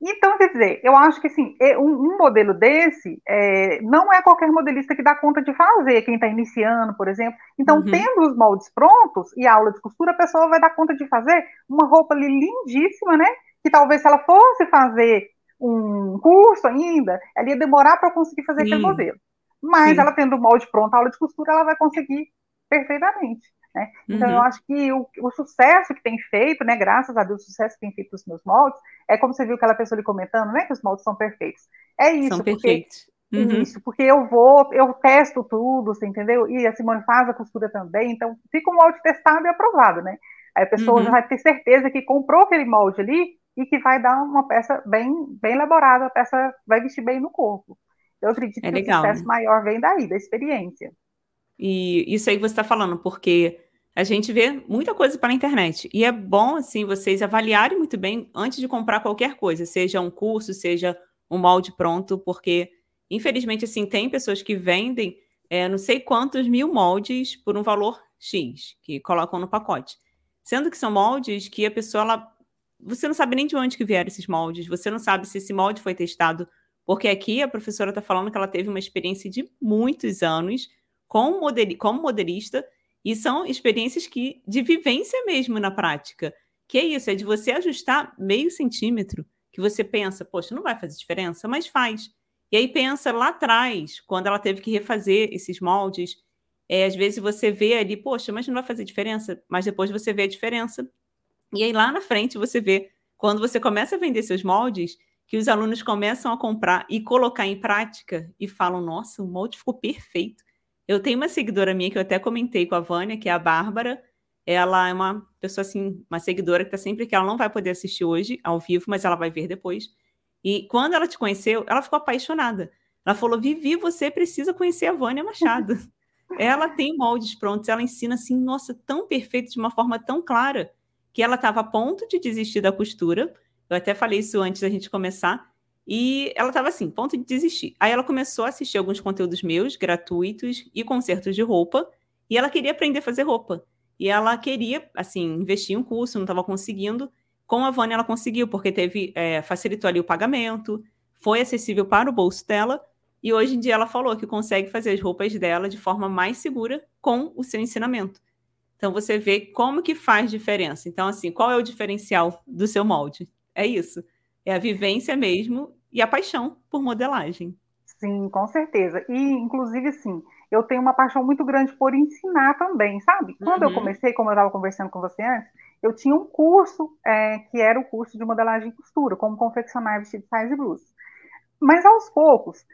Então, quer dizer, eu acho que assim, um, um modelo desse é, não é qualquer modelista que dá conta de fazer, quem está iniciando, por exemplo. Então, uhum. tendo os moldes prontos e a aula de costura, a pessoa vai dar conta de fazer uma roupa ali lindíssima, né? Que talvez se ela fosse fazer um curso ainda, ela ia demorar para conseguir fazer Sim. aquele modelo. Mas Sim. ela tendo o molde pronto, a aula de costura, ela vai conseguir perfeitamente. Né? Então, uhum. eu acho que o, o, sucesso que tem feito, né, graças a Deus, o sucesso que tem feito os meus moldes, é como você viu aquela pessoa ali comentando, né, que os moldes são perfeitos. É isso. São porque, perfeitos. Uhum. Isso, porque eu vou, eu testo tudo, você entendeu? E a Simone faz a costura também, então fica um molde testado e aprovado, né? Aí a pessoa uhum. já vai ter certeza que comprou aquele molde ali e que vai dar uma peça bem, bem elaborada, a peça vai vestir bem no corpo. Eu acredito é que legal, o sucesso né? maior vem daí, da experiência. E isso aí que você está falando, porque a gente vê muita coisa pela internet. E é bom, assim, vocês avaliarem muito bem antes de comprar qualquer coisa, seja um curso, seja um molde pronto, porque, infelizmente, assim, tem pessoas que vendem é, não sei quantos mil moldes por um valor X, que colocam no pacote. Sendo que são moldes que a pessoa, ela, você não sabe nem de onde que vieram esses moldes, você não sabe se esse molde foi testado, porque aqui a professora está falando que ela teve uma experiência de muitos anos modeli como modelista, e são experiências que de vivência mesmo na prática. Que é isso, é de você ajustar meio centímetro, que você pensa, poxa, não vai fazer diferença, mas faz. E aí pensa lá atrás, quando ela teve que refazer esses moldes, é, às vezes você vê ali, poxa, mas não vai fazer diferença, mas depois você vê a diferença. E aí lá na frente você vê, quando você começa a vender seus moldes, que os alunos começam a comprar e colocar em prática e falam, nossa, o molde ficou perfeito. Eu tenho uma seguidora minha que eu até comentei com a Vânia, que é a Bárbara. Ela é uma pessoa assim, uma seguidora que está sempre que ela não vai poder assistir hoje ao vivo, mas ela vai ver depois. E quando ela te conheceu, ela ficou apaixonada. Ela falou: Vivi, você precisa conhecer a Vânia Machado. (laughs) ela tem moldes prontos, ela ensina assim, nossa, tão perfeito, de uma forma tão clara, que ela estava a ponto de desistir da costura. Eu até falei isso antes da gente começar. E ela estava assim, ponto de desistir. Aí ela começou a assistir alguns conteúdos meus, gratuitos, e concertos de roupa, e ela queria aprender a fazer roupa. E ela queria, assim, investir em um curso, não estava conseguindo. Com a Vânia ela conseguiu, porque teve, é, facilitou ali o pagamento, foi acessível para o bolso dela, e hoje em dia ela falou que consegue fazer as roupas dela de forma mais segura com o seu ensinamento. Então você vê como que faz diferença. Então, assim, qual é o diferencial do seu molde? É isso. É a vivência mesmo e a paixão por modelagem. Sim, com certeza. E, inclusive, sim, eu tenho uma paixão muito grande por ensinar também, sabe? Quando uhum. eu comecei, como eu estava conversando com você antes, eu tinha um curso é, que era o curso de modelagem e costura, como confeccionar vestido size blues. Mas aos poucos,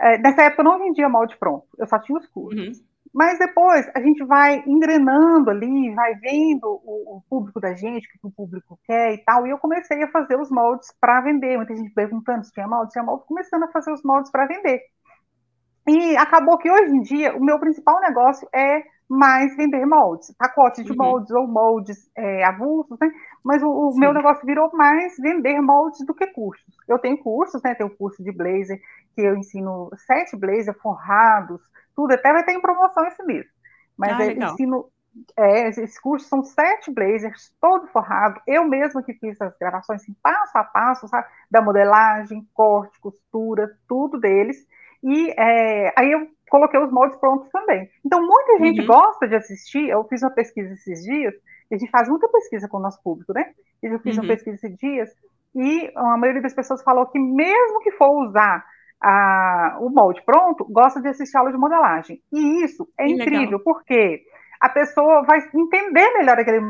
é, nessa época eu não vendia molde pronto, eu só tinha os cursos. Uhum. Mas depois a gente vai engrenando ali, vai vendo o, o, público da gente, o que o público quer e tal. E eu comecei a fazer os moldes para vender. Muita gente perguntando se tinha molde, se tinha molde, começando a fazer os moldes para vender. E acabou que hoje em dia o meu principal negócio é mais vender moldes, pacotes de uhum. moldes ou moldes é, avulsos, né? Mas o, o meu negócio virou mais vender moldes do que cursos. Eu tenho cursos, né? Tenho curso de blazer que eu ensino sete blazers forrados, tudo, até vai ter em promoção esse mês. Mas ah, eu ensino. É, esses cursos são sete blazers, todo forrado. Eu mesma que fiz as gravações assim, passo a passo, sabe? Da modelagem, corte, costura, tudo deles. E é, aí eu coloquei os moldes prontos também. Então, muita gente uhum. gosta de assistir. Eu fiz uma pesquisa esses dias, a gente faz muita pesquisa com o nosso público, né? Eu fiz uhum. uma pesquisa esses dias e a maioria das pessoas falou que mesmo que for usar a, o molde pronto, gosta de assistir aula de modelagem. E isso é incrível, legal. porque a pessoa vai entender melhor aquele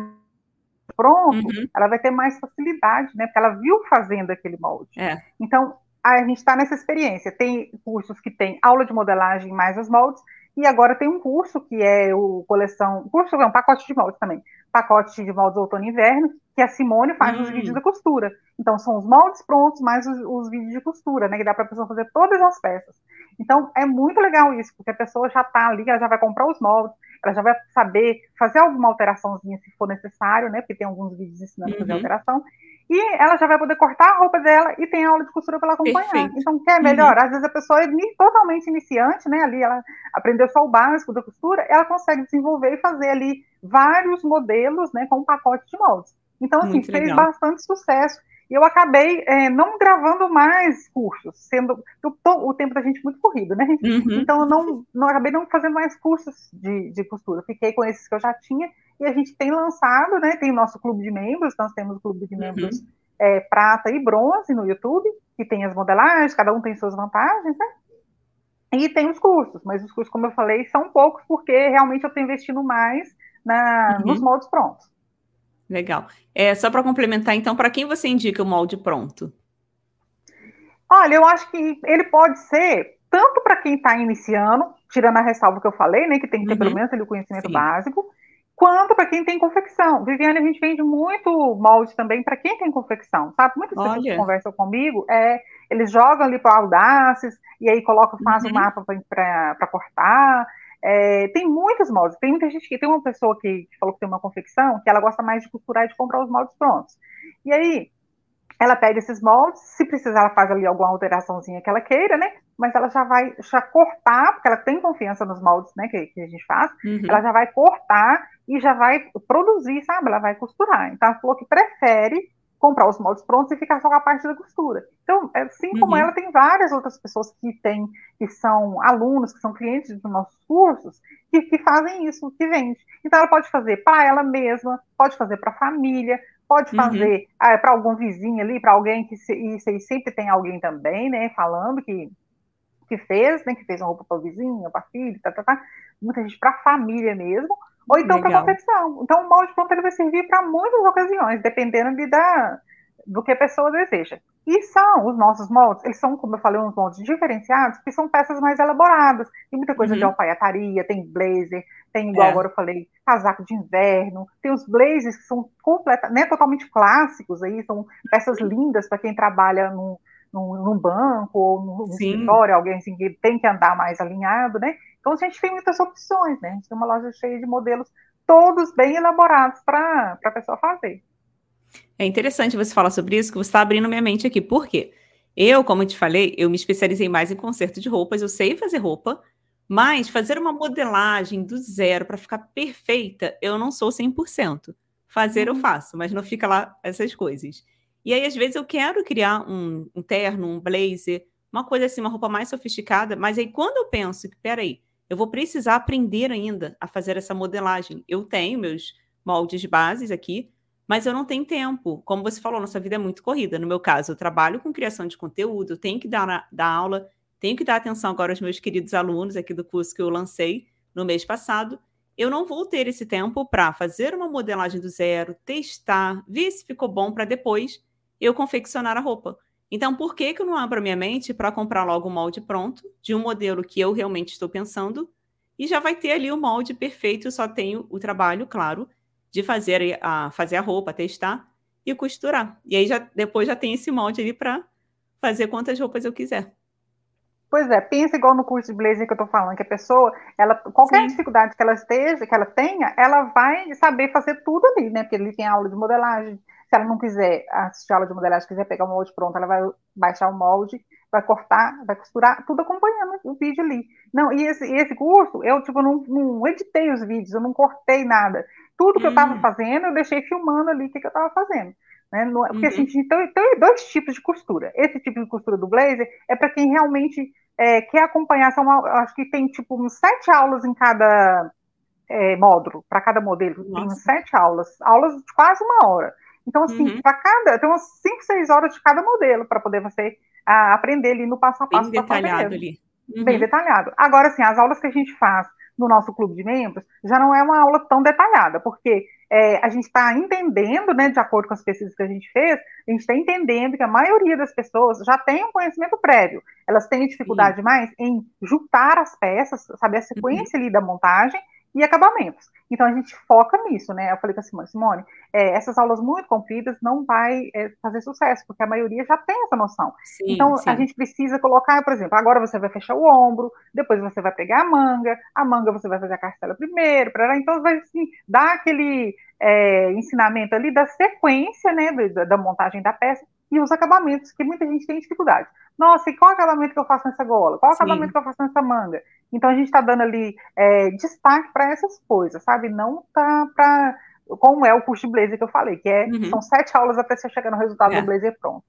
pronto, uhum. ela vai ter mais facilidade, né? Porque ela viu fazendo aquele molde. É. Então, a gente está nessa experiência. Tem cursos que tem aula de modelagem mais os moldes, e agora tem um curso que é o coleção, curso é um pacote de moldes também, pacote de moldes outono e inverno, que a Simone faz hum. os vídeos da costura. Então são os moldes prontos mais os, os vídeos de costura, né, que dá para a pessoa fazer todas as peças. Então é muito legal isso, porque a pessoa já está ali, ela já vai comprar os moldes, ela já vai saber fazer alguma alteraçãozinha se for necessário, né, porque tem alguns vídeos ensinando uhum. a fazer uhum. alteração, e ela já vai poder cortar a roupa dela e tem aula de costura para ela acompanhar. Perfeito. Então, quer melhor? Uhum. Às vezes a pessoa é totalmente iniciante, né? Ali ela aprendeu só o básico da costura, ela consegue desenvolver e fazer ali vários modelos, né, com um pacote de moldes. Então, assim, Muito fez legal. bastante sucesso. E eu acabei é, não gravando mais cursos, sendo o, o, tempo da gente muito corrido, né? Uhum. Então, eu não, não acabei não fazendo mais cursos de, de costura. Fiquei com esses que eu já tinha e a gente tem lançado, né? Tem o nosso clube de membros, nós temos o clube de membros uhum. é, prata e bronze no YouTube, que tem as modelagens, cada um tem suas vantagens, né? E tem os cursos, mas os cursos, como eu falei, são poucos, porque realmente eu estou investindo mais na, uhum. nos moldes prontos. Legal. É, só para complementar, então, para quem você indica o molde pronto? Olha, eu acho que ele pode ser tanto para quem está iniciando, tirando a ressalva que eu falei, né, que tem que ter uhum. pelo menos ali, o conhecimento Sim. básico, quanto para quem tem confecção. Viviane, a gente vende muito molde também para quem tem confecção, sabe? Muitas Olha. pessoas que conversam comigo, é, eles jogam ali para Audaces e aí colocam, faz o uhum. mapa para cortar. É, tem muitos moldes. Tem muita gente que tem uma pessoa que, que falou que tem uma confecção que ela gosta mais de costurar e de comprar os moldes prontos. E aí ela pega esses moldes, se precisar, ela faz ali alguma alteraçãozinha que ela queira, né? Mas ela já vai já cortar, porque ela tem confiança nos moldes, né, que, que a gente faz, uhum. ela já vai cortar e já vai produzir, sabe? Ela vai costurar. Então, ela falou que prefere comprar os moldes prontos e ficar só com a parte da costura. Então, assim uhum. como ela, tem várias outras pessoas que têm, que são alunos, que são clientes dos nossos cursos, que, que fazem isso, que vende. Então, ela pode fazer para ela mesma, pode fazer para a família, pode uhum. fazer uhum. ah, para algum vizinho ali, para alguém que se, e sempre tem alguém também, né, falando que que fez, né, que fez uma roupa para o vizinho, para filho, tá, tá, tá. muita gente para a família mesmo, ou então para confecção. Então, o molde pronto ele vai servir para muitas ocasiões, dependendo de, da, do que a pessoa deseja. E são os nossos moldes, eles são, como eu falei, uns moldes diferenciados, que são peças mais elaboradas. Tem muita coisa uhum. de alfaiataria, tem blazer, tem, igual é. agora eu falei, casaco de inverno, tem os blazers que são completa, né, totalmente clássicos aí, são peças lindas para quem trabalha no, no, no, banco ou no, no escritório, alguém assim, que tem que andar mais alinhado, né? Então a gente tem muitas opções, né? A gente tem uma loja cheia de modelos, todos bem elaborados para a pessoa fazer. É interessante você falar sobre isso, que você está abrindo minha mente aqui. Por quê? Eu, como eu te falei, eu me especializei mais em conserto de roupas, eu sei fazer roupa, mas fazer uma modelagem do zero para ficar perfeita, eu não sou 100%. Fazer uhum. eu faço, mas não fica lá essas coisas. E aí, às vezes, eu quero criar um, um terno, um blazer, uma coisa assim, uma roupa mais sofisticada, mas aí quando eu penso que, peraí, eu vou precisar aprender ainda a fazer essa modelagem. Eu tenho meus moldes bases aqui, mas eu não tenho tempo. Como você falou, nossa vida é muito corrida. No meu caso, eu trabalho com criação de conteúdo, tenho que dar, dar aula, tenho que dar atenção agora aos meus queridos alunos aqui do curso que eu lancei no mês passado. Eu não vou ter esse tempo para fazer uma modelagem do zero, testar, ver se ficou bom para depois eu confeccionar a roupa. Então, por que, que eu não abro a minha mente para comprar logo o molde pronto, de um modelo que eu realmente estou pensando, e já vai ter ali o molde perfeito, só tenho o trabalho, claro, de fazer a, fazer a roupa, testar e costurar. E aí já depois já tem esse molde ali para fazer quantas roupas eu quiser. Pois é, pensa igual no curso de blazer que eu estou falando, que a pessoa, ela, qualquer Sim. dificuldade que ela esteja, que ela tenha, ela vai saber fazer tudo ali, né? Porque ele tem aula de modelagem, ela não quiser assistir aula de modelagem, quiser pegar o molde pronto, ela vai baixar o molde, vai cortar, vai costurar, tudo acompanhando o vídeo ali. Não, e esse, esse curso, eu tipo, não, não editei os vídeos, eu não cortei nada. Tudo que hum. eu estava fazendo, eu deixei filmando ali o que, que eu estava fazendo. Né? Porque uhum. assim, então, então, dois tipos de costura. Esse tipo de costura do blazer é para quem realmente é, quer acompanhar, são, acho que tem tipo uns sete aulas em cada é, módulo, para cada modelo, Nossa. tem sete aulas, aulas de quase uma hora. Então, assim, uhum. para cada, tem umas cinco, seis horas de cada modelo para poder você a, aprender ali no passo a passo. Bem detalhado ali. Uhum. Bem detalhado. Agora, assim, as aulas que a gente faz no nosso clube de membros já não é uma aula tão detalhada, porque é, a gente está entendendo, né, de acordo com as pesquisas que a gente fez, a gente está entendendo que a maioria das pessoas já tem um conhecimento prévio. Elas têm dificuldade Sim. mais em juntar as peças, saber a uhum. sequência uhum. ali da montagem e acabamentos. Então a gente foca nisso, né? Eu falei com a Simone, Simone, é, essas aulas muito compridas não vai é, fazer sucesso, porque a maioria já tem essa noção. Sim, então sim. a gente precisa colocar, por exemplo, agora você vai fechar o ombro, depois você vai pegar a manga, a manga você vai fazer a cartela primeiro, pra, então vai assim, dar aquele é, ensinamento ali da sequência, né, da, da montagem da peça e os acabamentos, que muita gente tem dificuldade. Nossa, e qual acabamento que eu faço nessa gola? Qual acabamento Sim. que eu faço nessa manga? Então a gente está dando ali é, destaque para essas coisas, sabe? Não tá para como é o curso de blazer que eu falei, que é uhum. são sete aulas até você chegar no resultado é. do blazer pronto.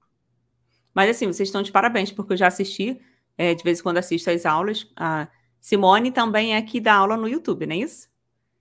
Mas assim, vocês estão de parabéns, porque eu já assisti, é, de vez em quando assisto as aulas. A Simone também é aqui da aula no YouTube, não é isso?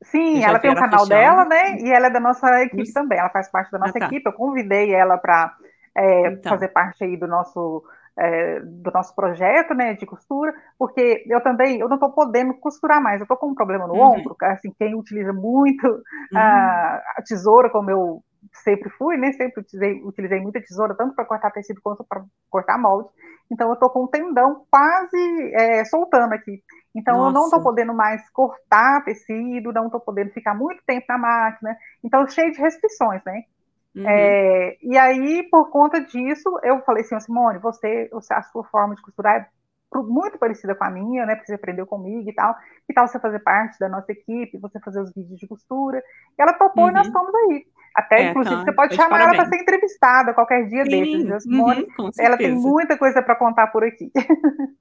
Sim, ela tem o um canal fechando. dela, né? E ela é da nossa equipe isso. também. Ela faz parte da nossa ah, tá. equipe. Eu convidei ela para é, então. fazer parte aí do nosso é, do nosso projeto, né, de costura, porque eu também, eu não estou podendo costurar mais, eu estou com um problema no uhum. ombro, assim, quem utiliza muito uhum. a, a, tesoura, como eu sempre fui, né, sempre utilizei, utilizei muita tesoura, tanto para cortar tecido quanto para cortar molde, então eu estou com o tendão quase é, soltando aqui, então Nossa. eu não estou podendo mais cortar tecido, não estou podendo ficar muito tempo na máquina, então cheio de restrições, né, Uhum. É, e aí, por conta disso, eu falei assim, Simone, você, a sua forma de costurar é muito parecida com a minha, né? Porque você aprendeu comigo e tal. Que tal você fazer parte da nossa equipe, você fazer os vídeos de costura? E ela topou uhum. e nós estamos uhum. aí. Até, é, inclusive, tá. você pode chamar ela para ser entrevistada qualquer dia Sim. desses. Simone, uhum, ela tem muita coisa para contar por aqui.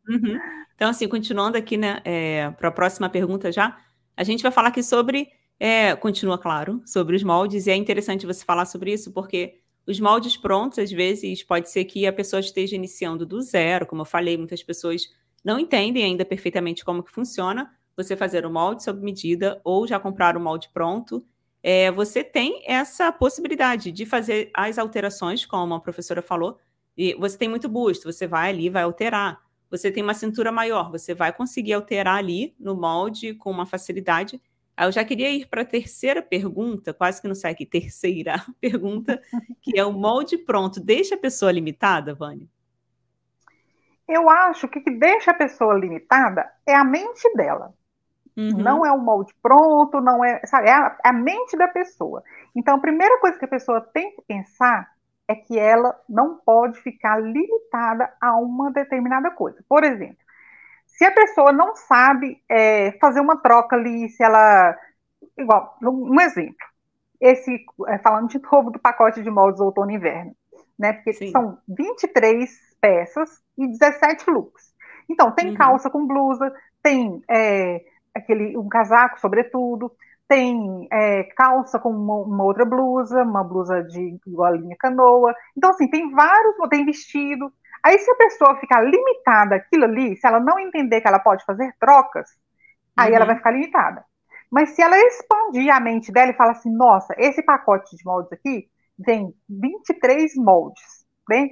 Uhum. Então, assim, continuando aqui, né, é, para a próxima pergunta já, a gente vai falar aqui sobre é, continua claro, sobre os moldes, e é interessante você falar sobre isso, porque os moldes prontos, às vezes, pode ser que a pessoa esteja iniciando do zero, como eu falei, muitas pessoas não entendem ainda perfeitamente como que funciona você fazer o molde sob medida ou já comprar o molde pronto. É, você tem essa possibilidade de fazer as alterações, como a professora falou, e você tem muito busto, você vai ali, vai alterar. Você tem uma cintura maior, você vai conseguir alterar ali no molde com uma facilidade eu já queria ir para a terceira pergunta, quase que não sai aqui, terceira (laughs) pergunta, que é o molde pronto. Deixa a pessoa limitada, Vânia? Eu acho que o que deixa a pessoa limitada é a mente dela. Uhum. Não é o molde pronto, não é, sabe, é a, é a mente da pessoa. Então, a primeira coisa que a pessoa tem que pensar é que ela não pode ficar limitada a uma determinada coisa. Por exemplo, se a pessoa não sabe é, fazer uma troca ali, se ela. Igual, um exemplo. Esse, é, falando de novo do pacote de moldes outono e inverno, né? Porque Sim. são 23 peças e 17 looks. Então, tem uhum. calça com blusa, tem é, aquele, um casaco, sobretudo, tem é, calça com uma, uma, outra blusa, uma blusa de golinha canoa. Então, assim, tem vários, tem vestido. Aí, se a pessoa ficar limitada aquilo ali, se ela não entender que ela pode fazer trocas, aí uhum. ela vai ficar limitada. Mas se ela expandir a mente dela e falar assim, nossa, esse pacote de moldes aqui vem 23 moldes, né?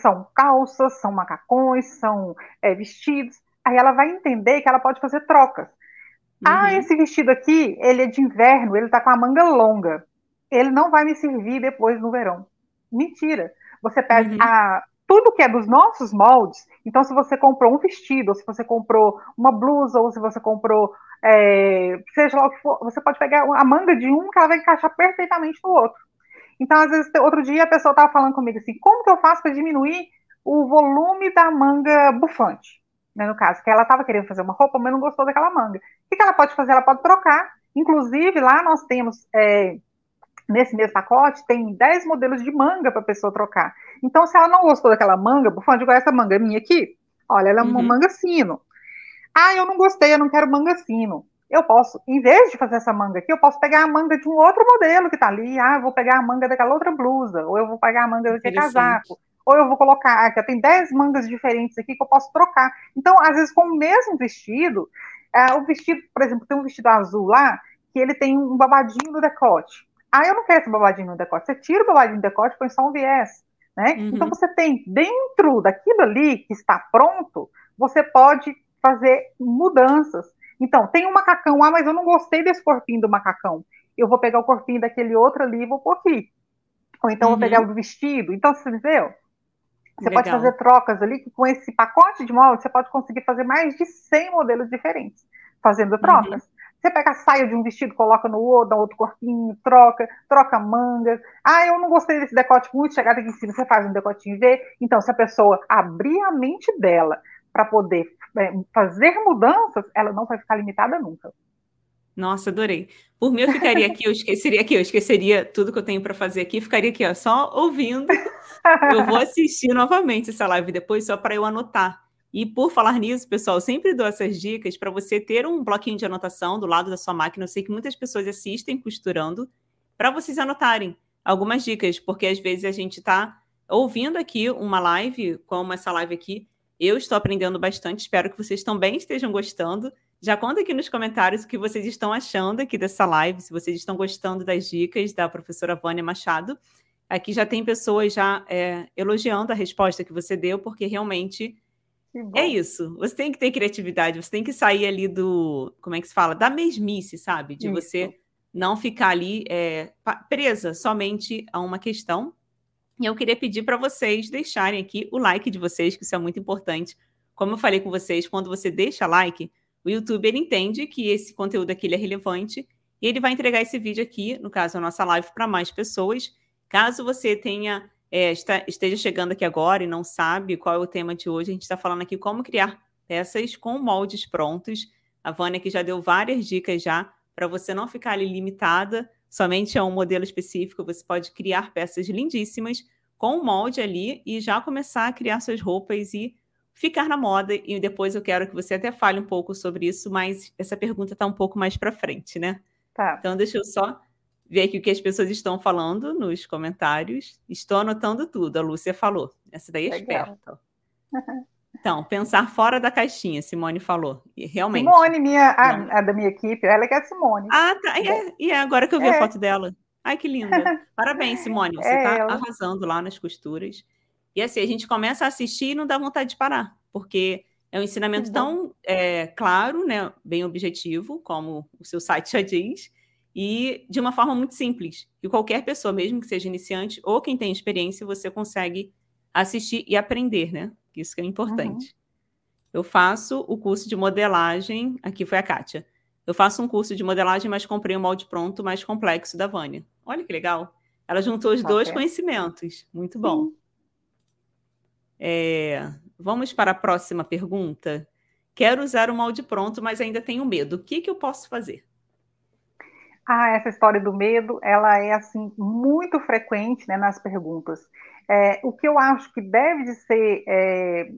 São calças, são macacões, são é, vestidos. Aí ela vai entender que ela pode fazer trocas. Ah, uhum. Ah, esse vestido aqui, ele é de inverno, ele tá com a manga longa. Ele não vai me servir depois no verão. Mentira. Você pega uhum. a, tudo que é dos nossos moldes. Então, se você comprou um vestido, ou se você comprou uma blusa, ou se você comprou, é, seja lá o que for, você pode pegar a manga de um que ela vai encaixar perfeitamente no outro. Então, às vezes, outro dia a pessoa estava falando comigo assim: como que eu faço para diminuir o volume da manga bufante? Né, no caso, que ela estava querendo fazer uma roupa, mas não gostou daquela manga. O que, ela pode fazer? Ela pode trocar. Inclusive, lá nós temos. É, nesse mesmo pacote, tem 10 modelos de manga para a pessoa trocar. Então, se ela não gostou daquela manga, bufante, igual essa manga minha aqui, olha, ela é uma uhum. manga fino. Ah, eu não gostei, eu não quero manga fino. Eu posso, em vez de fazer essa manga aqui, eu posso pegar a manga de um outro modelo que está ali. Ah, eu vou pegar a manga daquela outra blusa, ou eu vou pegar a manga daquele casaco. ou eu vou colocar aqui, tem 10 mangas diferentes aqui que eu posso trocar. Então, às vezes, com o mesmo vestido, é, o vestido, por exemplo, tem um vestido azul lá, que ele tem um babadinho no decote. Ah, eu não quero esse babadinho no decote. Você tira o babadinho no decote e põe só um viés. Né? Uhum. Então, você tem dentro daquilo ali que está pronto, você pode fazer mudanças. Então, tem um macacão, ah, mas eu não gostei desse corpinho do macacão. Eu vou pegar o corpinho daquele outro ali e vou pôr aqui. Ou então uhum. vou pegar uhum. o do vestido. Então, você entendeu? Você Legal. pode fazer trocas ali, que com esse pacote de molde, você pode conseguir fazer mais de 100 modelos diferentes, fazendo trocas. Uhum. Você pega a saia de um vestido, coloca no outro, dá outro corpinho, troca, troca mangas. Ah, eu não gostei desse decote muito chegado aqui em cima, você faz um decotinho V. Então, se a pessoa abrir a mente dela para poder é, fazer mudanças, ela não vai ficar limitada nunca. Nossa, adorei. Por mim, eu ficaria aqui, eu (laughs) esqueceria aqui, eu esqueceria tudo que eu tenho para fazer aqui, ficaria aqui, ó, só ouvindo. Eu vou assistir novamente essa live depois, só para eu anotar. E por falar nisso, pessoal, sempre dou essas dicas para você ter um bloquinho de anotação do lado da sua máquina. Eu sei que muitas pessoas assistem costurando, para vocês anotarem algumas dicas, porque às vezes a gente está ouvindo aqui uma live, como essa live aqui, eu estou aprendendo bastante, espero que vocês também estejam gostando. Já conta aqui nos comentários o que vocês estão achando aqui dessa live, se vocês estão gostando das dicas da professora Vânia Machado. Aqui já tem pessoas já é, elogiando a resposta que você deu, porque realmente é isso. Você tem que ter criatividade, você tem que sair ali do, como é que se fala? Da mesmice, sabe? De isso. você não ficar ali é, presa somente a uma questão, e eu queria pedir para vocês deixarem aqui o like de vocês, que isso é muito importante. Como eu falei com vocês, quando você deixa like, o YouTube ele entende que esse conteúdo aqui é relevante e ele vai entregar esse vídeo aqui, no caso a nossa live, para mais pessoas. Caso você tenha é, está, esteja chegando aqui agora e não sabe qual é o tema de hoje, a gente está falando aqui como criar peças com moldes prontos. A Vânia aqui já deu várias dicas já para você não ficar ali limitada somente a um modelo específico, você pode criar peças lindíssimas com o molde ali e já começar a criar suas roupas e ficar na moda. E depois eu quero que você até fale um pouco sobre isso, mas essa pergunta está um pouco mais para frente, né? Tá. Então, deixa eu só ver aqui o que as pessoas estão falando nos comentários. Estou anotando tudo, a Lúcia falou. Essa daí é Legal. esperta. Então, pensar fora da caixinha, Simone falou. E realmente. Simone, minha, a, a, da minha equipe, ela é que é a Simone. Ah, tá. É, e é agora que eu vi é. a foto dela. Ai, que linda. (laughs) Parabéns, Simone. Você está é, arrasando lá nas costuras. E assim, a gente começa a assistir e não dá vontade de parar, porque é um ensinamento tão é, claro, né, bem objetivo, como o seu site já diz, e de uma forma muito simples. E qualquer pessoa, mesmo que seja iniciante ou quem tem experiência, você consegue assistir e aprender, né? Isso que é importante. Uhum. Eu faço o curso de modelagem, aqui foi a Kátia. Eu faço um curso de modelagem, mas comprei um molde pronto mais complexo da Vânia. Olha que legal. Ela juntou os dois conhecimentos. Muito bom. É, vamos para a próxima pergunta. Quero usar o molde pronto, mas ainda tenho medo. O que, que eu posso fazer? Ah, essa história do medo, ela é assim muito frequente né, nas perguntas. É, o que eu acho que deve de ser é,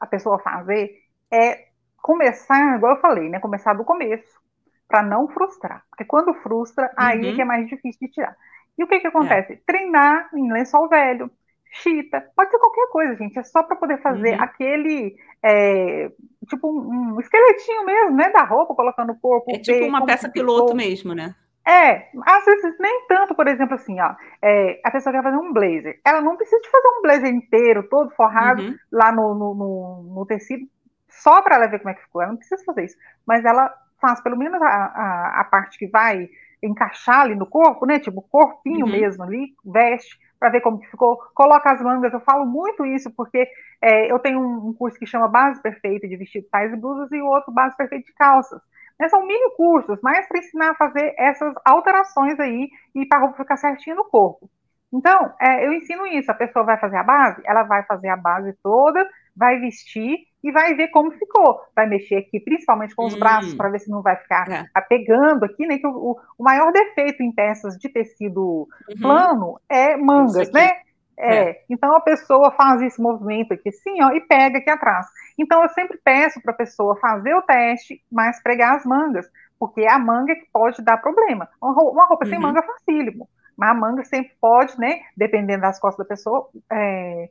a pessoa fazer é começar, igual eu falei, né, começar do começo, para não frustrar. Porque quando frustra, uhum. aí é uhum. que é mais difícil de tirar. E o que que acontece? É. Treinar em lençol velho, chita, pode ser qualquer coisa, gente. É só para poder fazer uhum. aquele é, tipo um, um, esqueletinho mesmo, né, da roupa, colocando o corpo. É tipo uma peça piloto mesmo, né? É, às vezes nem tanto, por exemplo, assim, ó, é, a pessoa quer fazer um blazer, ela não precisa de fazer um blazer inteiro, todo forrado uhum. lá no, no, no, no, tecido, só para ela ver como é que ficou, ela não precisa fazer isso, mas ela faz pelo menos a, a, a parte que vai encaixar ali no corpo, né, tipo corpinho uhum. mesmo ali, veste, para ver como que ficou, coloca as mangas, eu falo muito isso porque é, eu tenho um, um curso que chama Base Perfeita de Vestido, Tais e Blusas e outro Base Perfeita de Calças, né, são mini cursos, mas para ensinar a fazer essas alterações aí e para a roupa ficar certinho no corpo. Então, é, eu ensino isso. A pessoa vai fazer a base, ela vai fazer a base toda, vai vestir e vai ver como ficou. Vai mexer aqui, principalmente com os hum. braços, para ver se não vai ficar é. apegando aqui, né? Que o, o, maior defeito em peças de tecido uhum. plano é mangas, né? É, é. Então a pessoa faz esse movimento aqui assim, ó, e pega aqui atrás. Então eu sempre peço para a pessoa fazer o teste, mas pregar as mangas, porque é a manga que pode dar problema. Uma roupa, uma roupa uhum. sem manga é facílimo, mas a manga sempre pode, né, dependendo das costas da pessoa, é,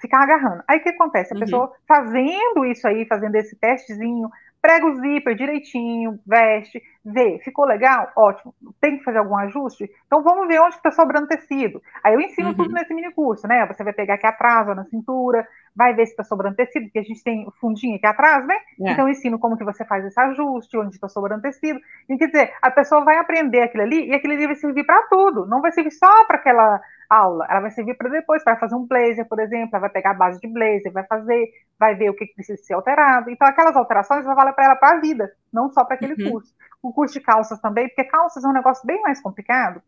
ficar agarrando. Aí o que acontece? A uhum. pessoa fazendo isso aí, fazendo esse testezinho, prega o zíper direitinho, veste, vê, ficou legal? Ótimo. Tem que fazer algum ajuste? Então vamos ver onde está sobrando tecido. Aí eu ensino uhum. tudo nesse mini curso, né? Você vai pegar aqui atrás, ou na cintura, vai ver se está sobrando tecido, porque a gente tem o fundinho aqui atrás, né? É. Então eu ensino como que você faz esse ajuste, onde está sobrando tecido. E quer dizer, a pessoa vai aprender aquilo ali e aquilo ali vai servir para tudo. Não vai servir só para aquela aula, ela vai servir para depois, para fazer um blazer, por exemplo, ela vai pegar a base de blazer, vai fazer, vai ver o que precisa ser alterado. Então, aquelas alterações vão valer para ela para a vida, não só para aquele uhum. curso. O curso de calças também, porque calças é um negócio bem mais complicado,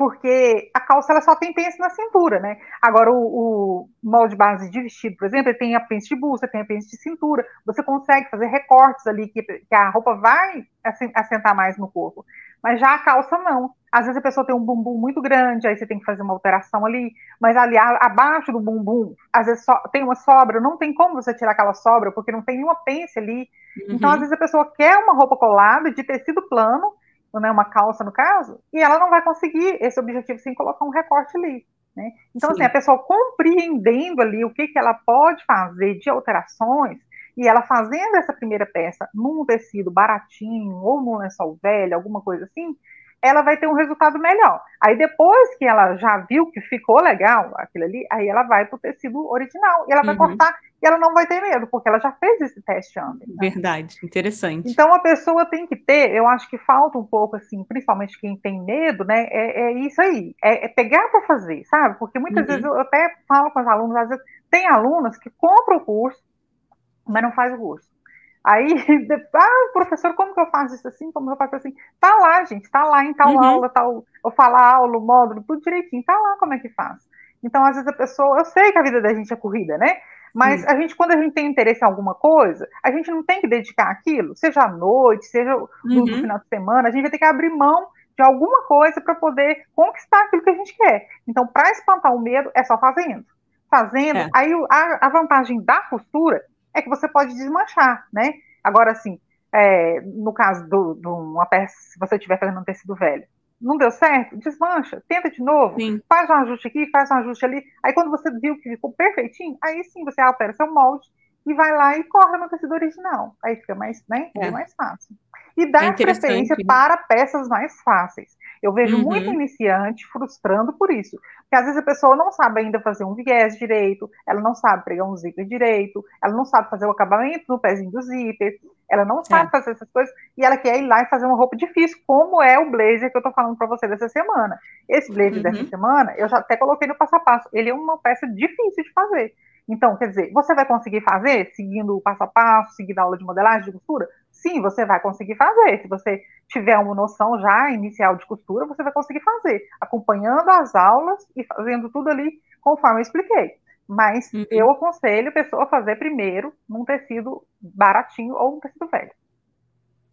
porque a calça ela só tem pence na cintura, né? Agora, o, o molde base de vestido, por exemplo, ele tem a pence de busta, tem a pence de cintura, você consegue fazer recortes ali que, que a roupa vai assentar mais no corpo. Mas já a calça não. Às vezes a pessoa tem um bumbum muito grande, aí você tem que fazer uma alteração ali, mas ali abaixo do bumbum, às vezes só, tem uma sobra, não tem como você tirar aquela sobra, porque não tem nenhuma pence ali. Uhum. Então, às vezes a pessoa quer uma roupa colada de tecido plano, né, uma calça no caso, e ela não vai conseguir esse objetivo sem colocar um recorte ali. Né? Então, Sim. assim, a pessoa compreendendo ali o que, que ela pode fazer de alterações, e ela fazendo essa primeira peça num tecido baratinho, ou num lençol velho, alguma coisa assim, ela vai ter um resultado melhor. Aí depois que ela já viu que ficou legal aquilo ali, aí ela vai para o tecido original e ela vai uhum. cortar e ela não vai ter medo, porque ela já fez esse teste antes. Né? Verdade, interessante. Então a pessoa tem que ter, eu acho que falta um pouco assim, principalmente quem tem medo, né? É, é isso aí, é, é pegar para fazer, sabe? Porque muitas uhum. vezes eu até falo com os alunos, às vezes tem alunas que compram o curso, mas não faz o curso. Aí, (laughs) ah, professor, como que eu faço isso assim? Como eu faço assim? Tá lá, gente, tá lá em tal uhum. aula, tal, eu falo a aula, o módulo, tudo direitinho, tá lá como é que faz. Então, às vezes a pessoa, eu sei que a vida da gente é corrida, né? Mas a gente, quando a gente tem interesse em alguma coisa, a gente não tem que dedicar aquilo, seja à noite, seja no, uhum. final de semana, a gente vai ter que abrir mão de alguma coisa para poder conquistar aquilo que a gente quer. Então, para espantar o medo, é só fazendo. Fazendo, é. aí a, a vantagem da costura é que você pode desmanchar, né? Agora, assim, é, no caso de uma peça, se você estiver fazendo um tecido velho, não deu certo, desmancha, tenta de novo, sim. faz um ajuste aqui, faz um ajuste ali. Aí quando você viu que ficou perfeitinho, aí sim você altera seu molde e vai lá e corre no tecido original. Aí fica mais, né, é. mais fácil. E dá é preferência para peças mais fáceis. Eu vejo uhum. muito iniciante frustrando por isso. Porque às vezes a pessoa não sabe ainda fazer um viés direito, ela não sabe pregar um zíper direito, ela não sabe fazer o acabamento no pezinho do zíper, ela não sabe é. fazer essas coisas, e ela quer ir lá e fazer uma roupa difícil, como é o blazer que eu tô falando para você dessa semana. Esse blazer uhum. dessa semana, eu já até coloquei no passo a passo. Ele é uma peça difícil de fazer. Então, quer dizer, você vai conseguir fazer seguindo o passo a passo, seguindo a aula de modelagem, de costura? Sim, você vai conseguir fazer. Se você tiver uma noção já inicial de costura, você vai conseguir fazer, acompanhando as aulas e fazendo tudo ali conforme eu expliquei. Mas uhum. eu aconselho a pessoa a fazer primeiro num tecido baratinho ou um tecido velho.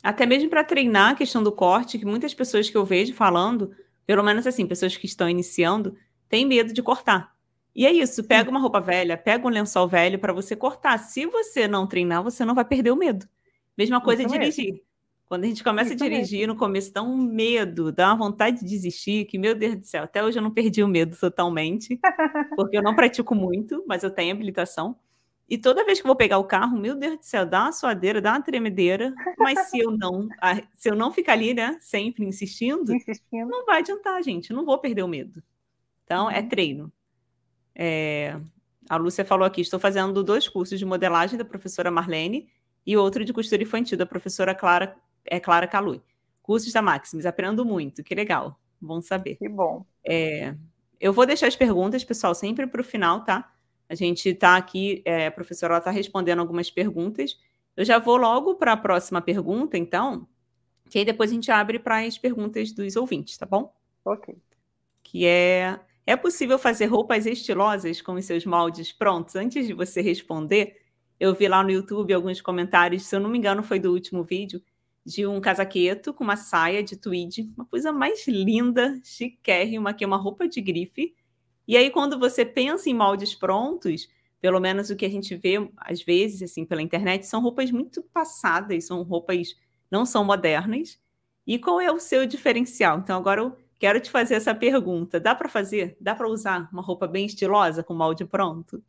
Até mesmo para treinar a questão do corte, que muitas pessoas que eu vejo falando, pelo menos assim, pessoas que estão iniciando, têm medo de cortar. E é isso, pega uma roupa velha, pega um lençol velho para você cortar. Se você não treinar, você não vai perder o medo. Mesma coisa Isso dirigir. Mesmo. Quando a gente começa a dirigir, mesmo. no começo dá um medo, dá uma vontade de desistir, que, meu Deus do céu, até hoje eu não perdi o medo totalmente, (laughs) porque eu não pratico muito, mas eu tenho habilitação. E toda vez que eu vou pegar o carro, meu Deus do céu, dá uma suadeira, dá uma tremedeira, mas se eu não, se eu não ficar ali, né, sempre insistindo, insistindo. não vai adiantar, gente, não vou perder o medo. Então, é uhum. é treino. É, a Lúcia falou aqui, estou fazendo dois cursos de modelagem da professora Marlene, e outro de costura infantil da professora Clara, é, Clara Calui. Cursos da Maximus, aprendo muito, que legal, bom saber. Que bom. É, eu vou deixar as perguntas, pessoal, sempre para o final, tá? A gente está aqui, é, a professora está respondendo algumas perguntas. Eu já vou logo para a próxima pergunta, então, que aí depois a gente abre para as perguntas dos ouvintes, tá bom? Ok. Que é: é possível fazer roupas estilosas com os seus moldes prontos? Antes de você responder, eu vi lá no YouTube alguns comentários, se eu não me engano, foi do último vídeo, de um casaqueto com uma saia de tweed, uma coisa mais linda, chiquérrima, que é uma roupa de grife. E aí, quando você pensa em moldes prontos, pelo menos o que a gente vê às vezes, assim, pela internet, são roupas muito passadas, são roupas não são modernas. E qual é o seu diferencial? Então, agora eu quero te fazer essa pergunta: dá para fazer? Dá para usar uma roupa bem estilosa com molde pronto?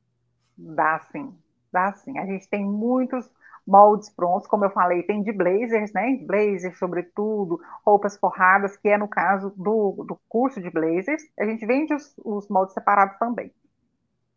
Dá sim, dá sim. A gente tem muitos moldes prontos, como eu falei, tem de blazers, né? Blazers, sobretudo, roupas forradas, que é no caso do, do curso de blazers. A gente vende os, os moldes separados também.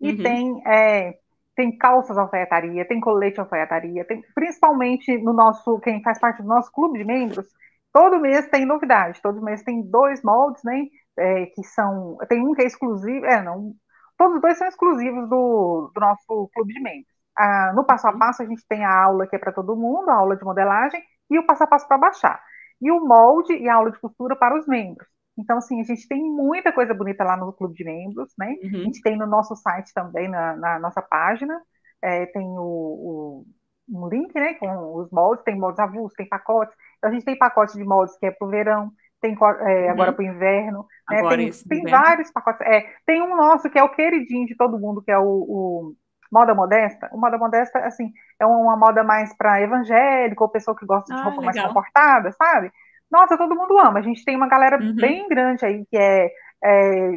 E uhum. tem, é, tem calças alfaiataria, tem colete alfaiataria, tem, principalmente no nosso, quem faz parte do nosso clube de membros, todo mês tem novidade, todo mês tem dois moldes, né? É, que são. Tem um que é exclusivo, é, não. Todos os dois são exclusivos do, do nosso clube de membros a, no passo a uhum. passo a gente tem a aula que é para todo mundo, a aula de modelagem, e o passo a passo para baixar. E o molde e a aula de costura para os membros. Então, assim, a gente tem muita coisa bonita lá no clube de membros, né? Uhum. A gente tem no nosso site também, na, na nossa página, é, tem o, o, um link, né, com os moldes, tem moldes avulsos, tem pacotes. A gente tem pacote de moldes que é para o verão, tem é, agora uhum. para o inverno, né? tem, tem vários pacotes. É, tem um nosso que é o queridinho de todo mundo, que é o, o moda modesta, o moda modesta, assim, é uma moda mais para evangélico, ou pessoa que gosta de ah, roupa legal. mais comportada, sabe? Nossa, todo mundo ama. A gente tem uma galera uhum. bem grande aí que é, é,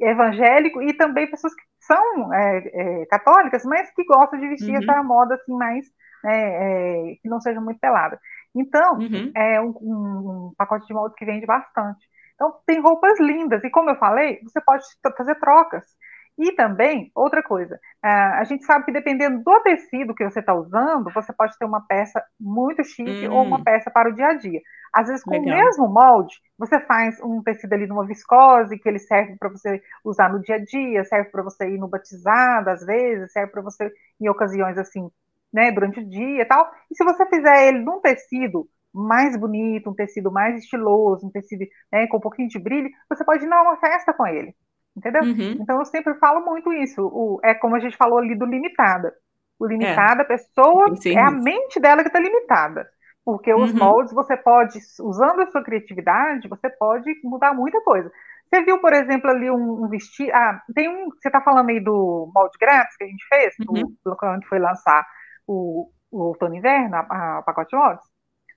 evangélico e também pessoas que são é, é, católicas, mas que gostam de vestir uhum. essa moda assim mais né, é, que não seja muito pelada. Então, uhum. é um, um, pacote de moldes que vende bastante. Então, tem roupas lindas, e como eu falei, você pode fazer trocas. E também, outra coisa, a gente sabe que dependendo do tecido que você está usando, você pode ter uma peça muito chique hum. ou uma hum. peça para o dia a dia. Às vezes, com Legal. o mesmo molde, você faz um tecido ali numa viscose, que ele serve para você usar no dia a dia, serve para você ir no batizado, às vezes, serve para você em ocasiões assim, né, durante o dia e tal. E se você fizer ele num tecido mais bonito, um tecido mais estiloso, um tecido né, com um pouquinho de brilho, você pode ir numa festa com ele entendeu? Uhum. Então eu sempre falo muito isso. O, é como a gente falou ali do limitada. O limitada, é. a pessoa é a mente dela que está limitada. Porque os uhum. moldes você pode, usando a sua criatividade, você pode mudar muita coisa. Você viu, por exemplo, ali um, um vestido. Ah, tem um. Você está falando aí do molde grátis que a gente fez, uhum. do, quando foi lançar o, o outono inverno, a, a, o pacote moldes?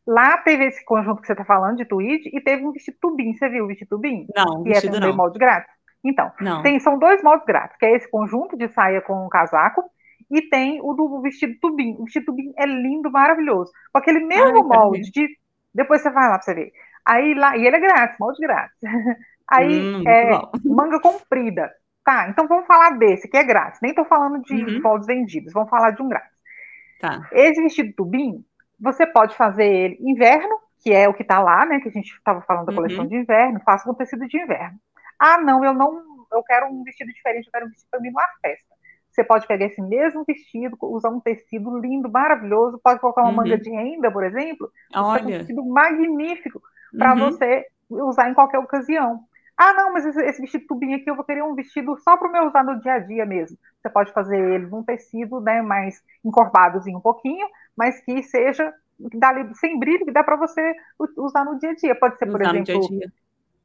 Lá teve esse conjunto que você está falando de tweed e teve um vestido tubim. Você viu o vestido tubim? Não, que é também não. molde grátis. Então, tem, são dois moldes grátis, que é esse conjunto de saia com casaco e tem o do vestido tubim. O vestido tubim é lindo, maravilhoso. Com aquele mesmo Ai, molde de. Depois você vai lá pra você ver. Aí lá, e ele é grátis, molde grátis. (laughs) Aí hum, é (laughs) manga comprida. Tá, então vamos falar desse, que é grátis. Nem tô falando de uhum. moldes vendidos, vamos falar de um grátis. Tá. Esse vestido tubim, você pode fazer ele inverno, que é o que tá lá, né? Que a gente estava falando da coleção uhum. de inverno, faça com tecido de inverno. Ah, não, eu não, eu quero um vestido diferente, eu quero um vestido para mim numa festa. Você pode pegar esse mesmo vestido, usar um tecido lindo, maravilhoso, pode colocar uma uhum. manga de renda, por exemplo. Olha. Um vestido magnífico para uhum. você usar em qualquer ocasião. Ah, não, mas esse, esse, vestido tubinho aqui eu vou querer um vestido só para o meu usar no dia a dia mesmo. Você pode fazer ele num tecido, né, mais encorpadozinho um pouquinho, mas que seja dá, sem brilho, que dá para você usar no dia a dia. Pode ser, por usar exemplo,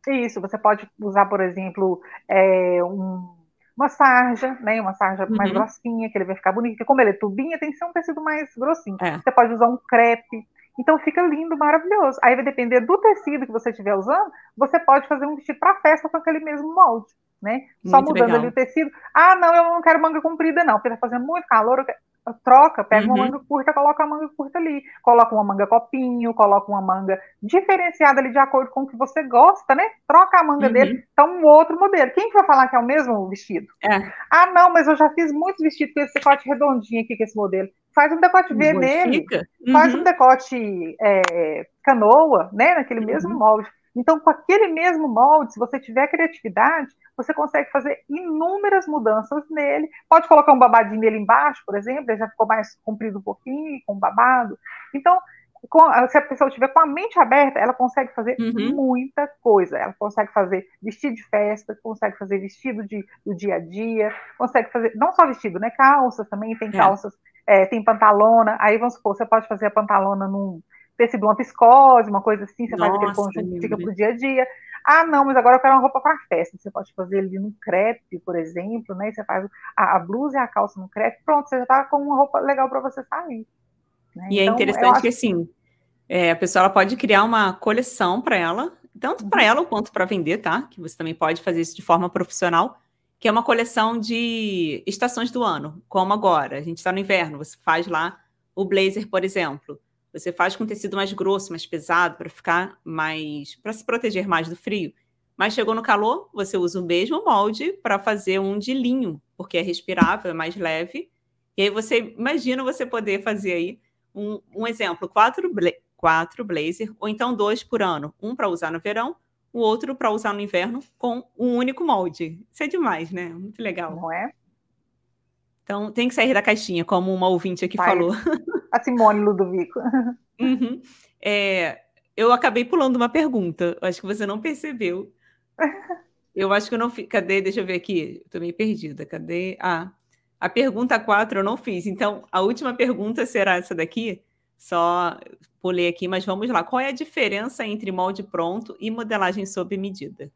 isso, você pode usar, por exemplo, é, um, uma sarja, né? Uma sarja uhum. mais grossinha, que ele vai ficar bonito. Porque como ele é tubinha, tem que ser um tecido mais grossinho. É. Você pode usar um crepe. Então fica lindo, maravilhoso. Aí vai depender do tecido que você estiver usando, você pode fazer um vestido para festa com aquele mesmo molde, né? Só mudando legal. ali o tecido. Ah, não, eu não quero manga comprida, não, porque tá fazendo muito calor, troca, pega uhum. uma manga curta, coloca a manga curta ali, coloca uma manga copinho, coloca uma manga diferenciada ali de acordo com o que você gosta, né? Troca a manga uhum. dele, então um outro modelo. Quem que vai falar que é o mesmo vestido? É. Ah, não, mas eu já fiz muitos vestidos com esse decote redondinho aqui com esse modelo. Faz um decote V nele, uhum. faz um decote é, canoa, né? Naquele uhum. mesmo molde. Então, com aquele mesmo molde, se você tiver criatividade, você consegue fazer inúmeras mudanças nele. Pode colocar um babadinho nele embaixo, por exemplo, ele já ficou mais comprido um pouquinho, com babado. Então, com, se a pessoa estiver com a mente aberta, ela consegue fazer uhum. muita coisa. Ela consegue fazer vestido de festa, consegue fazer vestido de, do dia a dia, consegue fazer, não só vestido, né? Calças também, tem é. calças, é. Tem pantalona. Aí vamos supor, você pode fazer a pantalona num tecido, uma viscose, uma coisa assim, você Nossa, faz aquele conjunto que fica pro dia a dia. Ah, não, mas agora eu quero uma roupa para festa. Você pode fazer ali no crepe, por exemplo, né? Você faz a, a blusa e a calça no crepe, pronto, você já tá com uma roupa legal para você sair. Né? E é então, é interessante que assim, é, a pessoa pode criar uma coleção para ela, tanto para uhum. ela quanto para vender, tá? Que você também pode fazer isso de forma profissional. Que é uma coleção de estações do ano, como agora. A gente está no inverno, você faz lá o blazer, por exemplo. Você faz com tecido mais grosso, mais pesado, para ficar mais. para se proteger mais do frio. Mas chegou no calor, você usa o mesmo molde para fazer um de linho, porque é respirável, é mais leve. E aí você imagina você poder fazer aí um, um exemplo, quatro, bla quatro blazer, ou então dois por ano. Um para usar no verão, o outro para usar no inverno, com um único molde. Isso é demais, né? Muito legal. Não é? Então tem que sair da caixinha, como uma ouvinte aqui Pai, falou. A Simone Ludovico. (laughs) Uhum. É, eu acabei pulando uma pergunta, acho que você não percebeu. Eu acho que eu não fiz. Cadê? Deixa eu ver aqui. Estou meio perdida. Cadê? Ah, a pergunta 4 eu não fiz. Então, a última pergunta será essa daqui. Só pulei aqui, mas vamos lá. Qual é a diferença entre molde pronto e modelagem sob medida?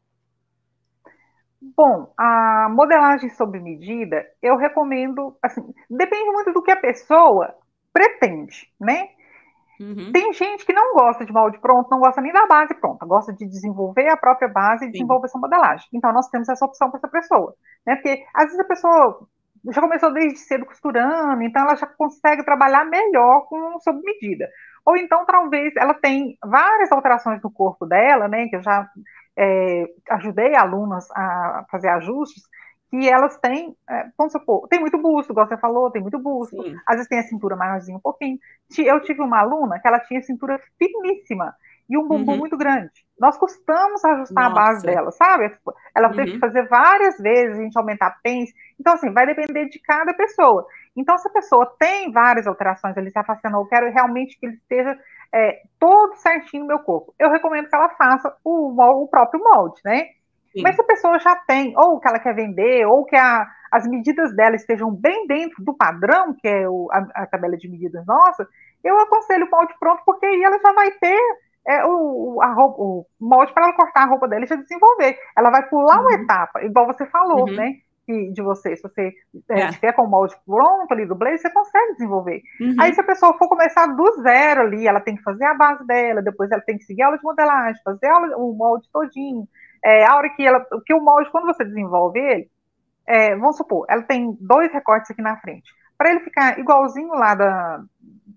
Bom, a modelagem sob medida, eu recomendo, assim, depende muito do que a pessoa pretende, né? Uhum. Tem gente que não gosta de molde pronto, não gosta nem da base pronta, gosta de desenvolver a própria base e desenvolver essa modelagem. Então, nós temos essa opção para essa pessoa, né? Porque às vezes a pessoa já começou desde cedo costurando, então ela já consegue trabalhar melhor com sob medida. Ou então, talvez, ela tem várias alterações no corpo dela, né? Que eu já é, ajudei alunas a fazer ajustes, que elas têm, é, vamos supor, tem muito busto, igual você falou, tem muito busto, Sim. às vezes tem a cintura maiorzinha um pouquinho. Eu tive uma aluna que ela tinha cintura finíssima e um bumbum uhum. muito grande. Nós custamos ajustar Nossa. a base dela, sabe? Ela uhum. teve que fazer várias vezes, a gente aumentar a pence. Então, assim, vai depender de cada pessoa. Então, se a pessoa tem várias alterações, ele está fazendo, eu quero realmente que ele esteja é, todo certinho no meu corpo. Eu recomendo que ela faça o, o próprio molde, né? Sim. Mas se a pessoa já tem, ou que ela quer vender, ou que a, as medidas dela estejam bem dentro do padrão, que é o, a, a, tabela de medidas nossa, eu aconselho o molde pronto, porque aí ela já vai ter é, o, a roupa, o molde para ela cortar a roupa dela e já desenvolver. Ela vai pular uhum. uma etapa, igual você falou, uhum. né? de você, se você é. estiver com o molde pronto ali do blazer, você consegue desenvolver. Uhum. Aí se a pessoa for começar do zero ali, ela tem que fazer a base dela, depois ela tem que seguir a aula de modelagem, fazer aula, o molde todinho, é, a hora que ela. que o molde, quando você desenvolve ele, é, vamos supor, ela tem dois recortes aqui na frente. Para ele ficar igualzinho lá da,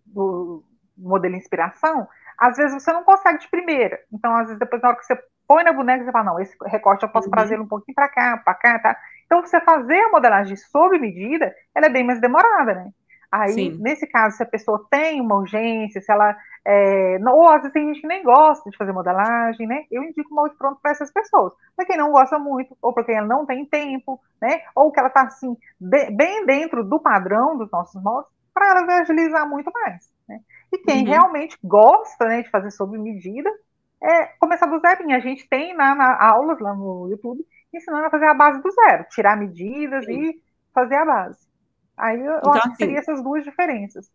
do modelo inspiração, às vezes você não consegue de primeira. Então, às vezes, depois, na hora que você põe na boneca, você fala, não, esse recorte eu posso uhum. trazer um pouquinho para cá, para cá, tá? Então, você fazer a modelagem sob medida, ela é bem mais demorada, né? Aí, Sim. nesse caso, se a pessoa tem uma urgência, se ela. É, ou às vezes tem gente que nem gosta de fazer modelagem, né? Eu indico o molde pronto para essas pessoas. Para quem não gosta muito, ou para quem não tem tempo, né? Ou que ela está assim, de, bem dentro do padrão dos nossos moldes, para ela agilizar muito mais. Né? E quem uhum. realmente gosta né, de fazer sob medida, é começar do zero. A gente tem na, na, aulas lá no YouTube ensinando a fazer a base do zero, tirar medidas Sim. e fazer a base. Aí eu então, acho que assim, seria essas duas diferenças.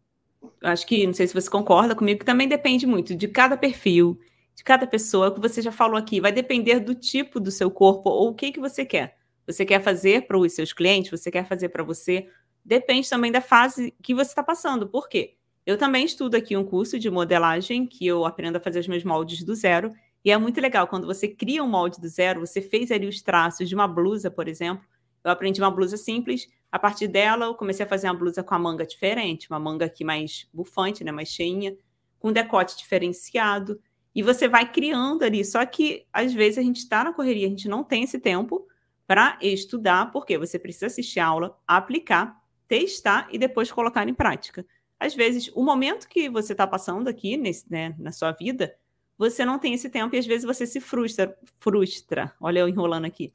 Acho que, não sei se você concorda comigo, que também depende muito de cada perfil, de cada pessoa, que você já falou aqui. Vai depender do tipo do seu corpo ou o que, que você quer. Você quer fazer para os seus clientes, você quer fazer para você. Depende também da fase que você está passando. Por quê? Eu também estudo aqui um curso de modelagem, que eu aprendo a fazer os meus moldes do zero. E é muito legal, quando você cria um molde do zero, você fez ali os traços de uma blusa, por exemplo. Eu aprendi uma blusa simples, a partir dela, eu comecei a fazer uma blusa com a manga diferente, uma manga aqui mais bufante, né, mais cheinha, com decote diferenciado. E você vai criando ali. Só que, às vezes, a gente está na correria, a gente não tem esse tempo para estudar, porque você precisa assistir a aula, aplicar, testar e depois colocar em prática. Às vezes, o momento que você está passando aqui nesse, né, na sua vida, você não tem esse tempo e às vezes você se frustra. frustra. Olha eu enrolando aqui.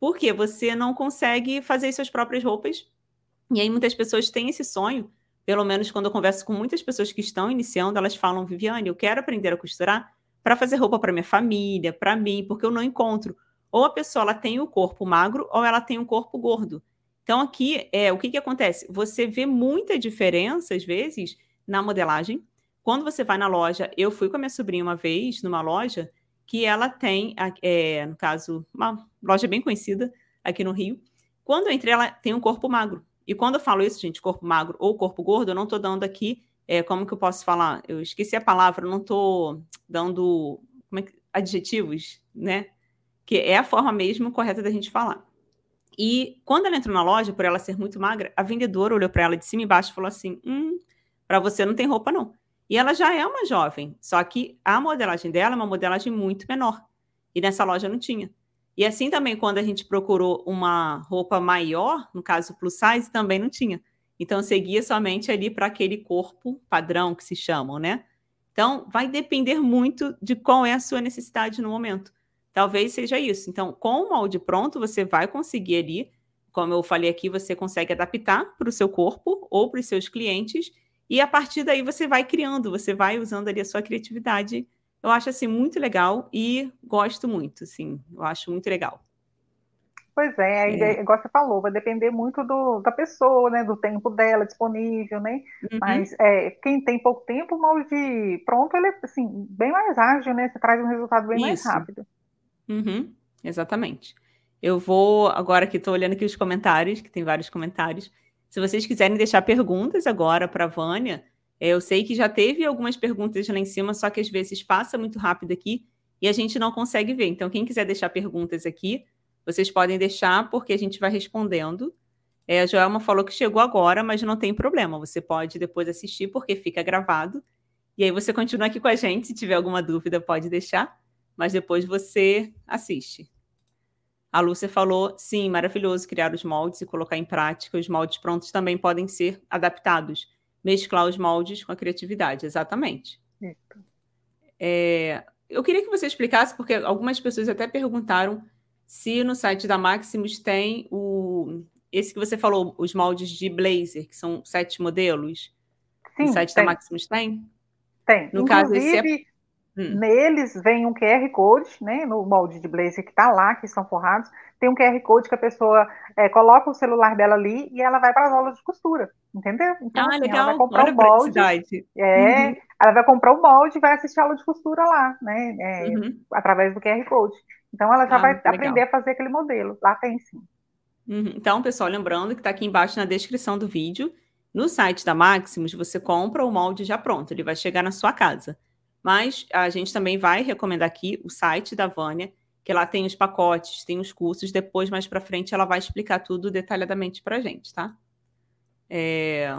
Porque você não consegue fazer suas próprias roupas. E aí muitas pessoas têm esse sonho. Pelo menos quando eu converso com muitas pessoas que estão iniciando, elas falam: Viviane, eu quero aprender a costurar para fazer roupa para minha família, para mim, porque eu não encontro. Ou a pessoa ela tem o corpo magro ou ela tem o corpo gordo. Então aqui é o que, que acontece? Você vê muita diferença às vezes na modelagem. Quando você vai na loja, eu fui com a minha sobrinha uma vez numa loja que ela tem, é, no caso, uma loja bem conhecida aqui no Rio. Quando eu entrei, ela tem um corpo magro. E quando eu falo isso, gente, corpo magro ou corpo gordo, eu não estou dando aqui, é, como que eu posso falar? Eu esqueci a palavra, não estou dando é que, adjetivos, né? Que é a forma mesmo correta da gente falar. E quando ela entrou na loja, por ela ser muito magra, a vendedora olhou para ela de cima e baixo e falou assim: Hum, para você não tem roupa, não. E ela já é uma jovem, só que a modelagem dela é uma modelagem muito menor. E nessa loja não tinha. E assim também, quando a gente procurou uma roupa maior, no caso plus size, também não tinha. Então, seguia somente ali para aquele corpo padrão que se chamam, né? Então, vai depender muito de qual é a sua necessidade no momento. Talvez seja isso. Então, com o molde pronto, você vai conseguir ali, como eu falei aqui, você consegue adaptar para o seu corpo ou para os seus clientes, e a partir daí você vai criando, você vai usando ali a sua criatividade eu acho assim muito legal e gosto muito, assim, eu acho muito legal. Pois é, aí, é. igual você falou, vai depender muito do, da pessoa, né, do tempo dela disponível, né? Uhum. Mas é, quem tem pouco tempo, o molde pronto, ele é assim, bem mais ágil, né? Você traz um resultado bem Isso. mais rápido. Uhum. Exatamente. Eu vou agora que estou olhando aqui os comentários, que tem vários comentários. Se vocês quiserem deixar perguntas agora para a Vânia, eu sei que já teve algumas perguntas lá em cima, só que às vezes passa muito rápido aqui e a gente não consegue ver. Então, quem quiser deixar perguntas aqui, vocês podem deixar, porque a gente vai respondendo. É, a Joelma falou que chegou agora, mas não tem problema. Você pode depois assistir, porque fica gravado. E aí você continua aqui com a gente. Se tiver alguma dúvida, pode deixar. Mas depois você assiste. A Lúcia falou: sim, maravilhoso criar os moldes e colocar em prática. Os moldes prontos também podem ser adaptados mesclar os moldes com a criatividade, exatamente. É, eu queria que você explicasse, porque algumas pessoas até perguntaram se no site da Maximus tem o esse que você falou, os moldes de blazer, que são sete modelos. Sim, no site tem. da Maximus tem? Tem. No Inclusive, caso, esse é... Hum. Neles vem um QR Code, né, no molde de blazer que está lá, que estão forrados, tem um QR Code que a pessoa é, coloca o celular dela ali e ela vai para as aulas de costura, entendeu? Então, ah, assim, legal. ela vai comprar Olha o molde, é, uhum. ela vai comprar o molde e vai assistir a aula de costura lá, né, é, uhum. através do QR Code. Então, ela já ah, vai legal. aprender a fazer aquele modelo. Lá tem sim. Uhum. Então, pessoal, lembrando que está aqui embaixo na descrição do vídeo, no site da Maximus, você compra o molde já pronto, ele vai chegar na sua casa. Mas a gente também vai recomendar aqui o site da Vânia, que lá tem os pacotes, tem os cursos. Depois, mais para frente, ela vai explicar tudo detalhadamente para a gente, tá? É...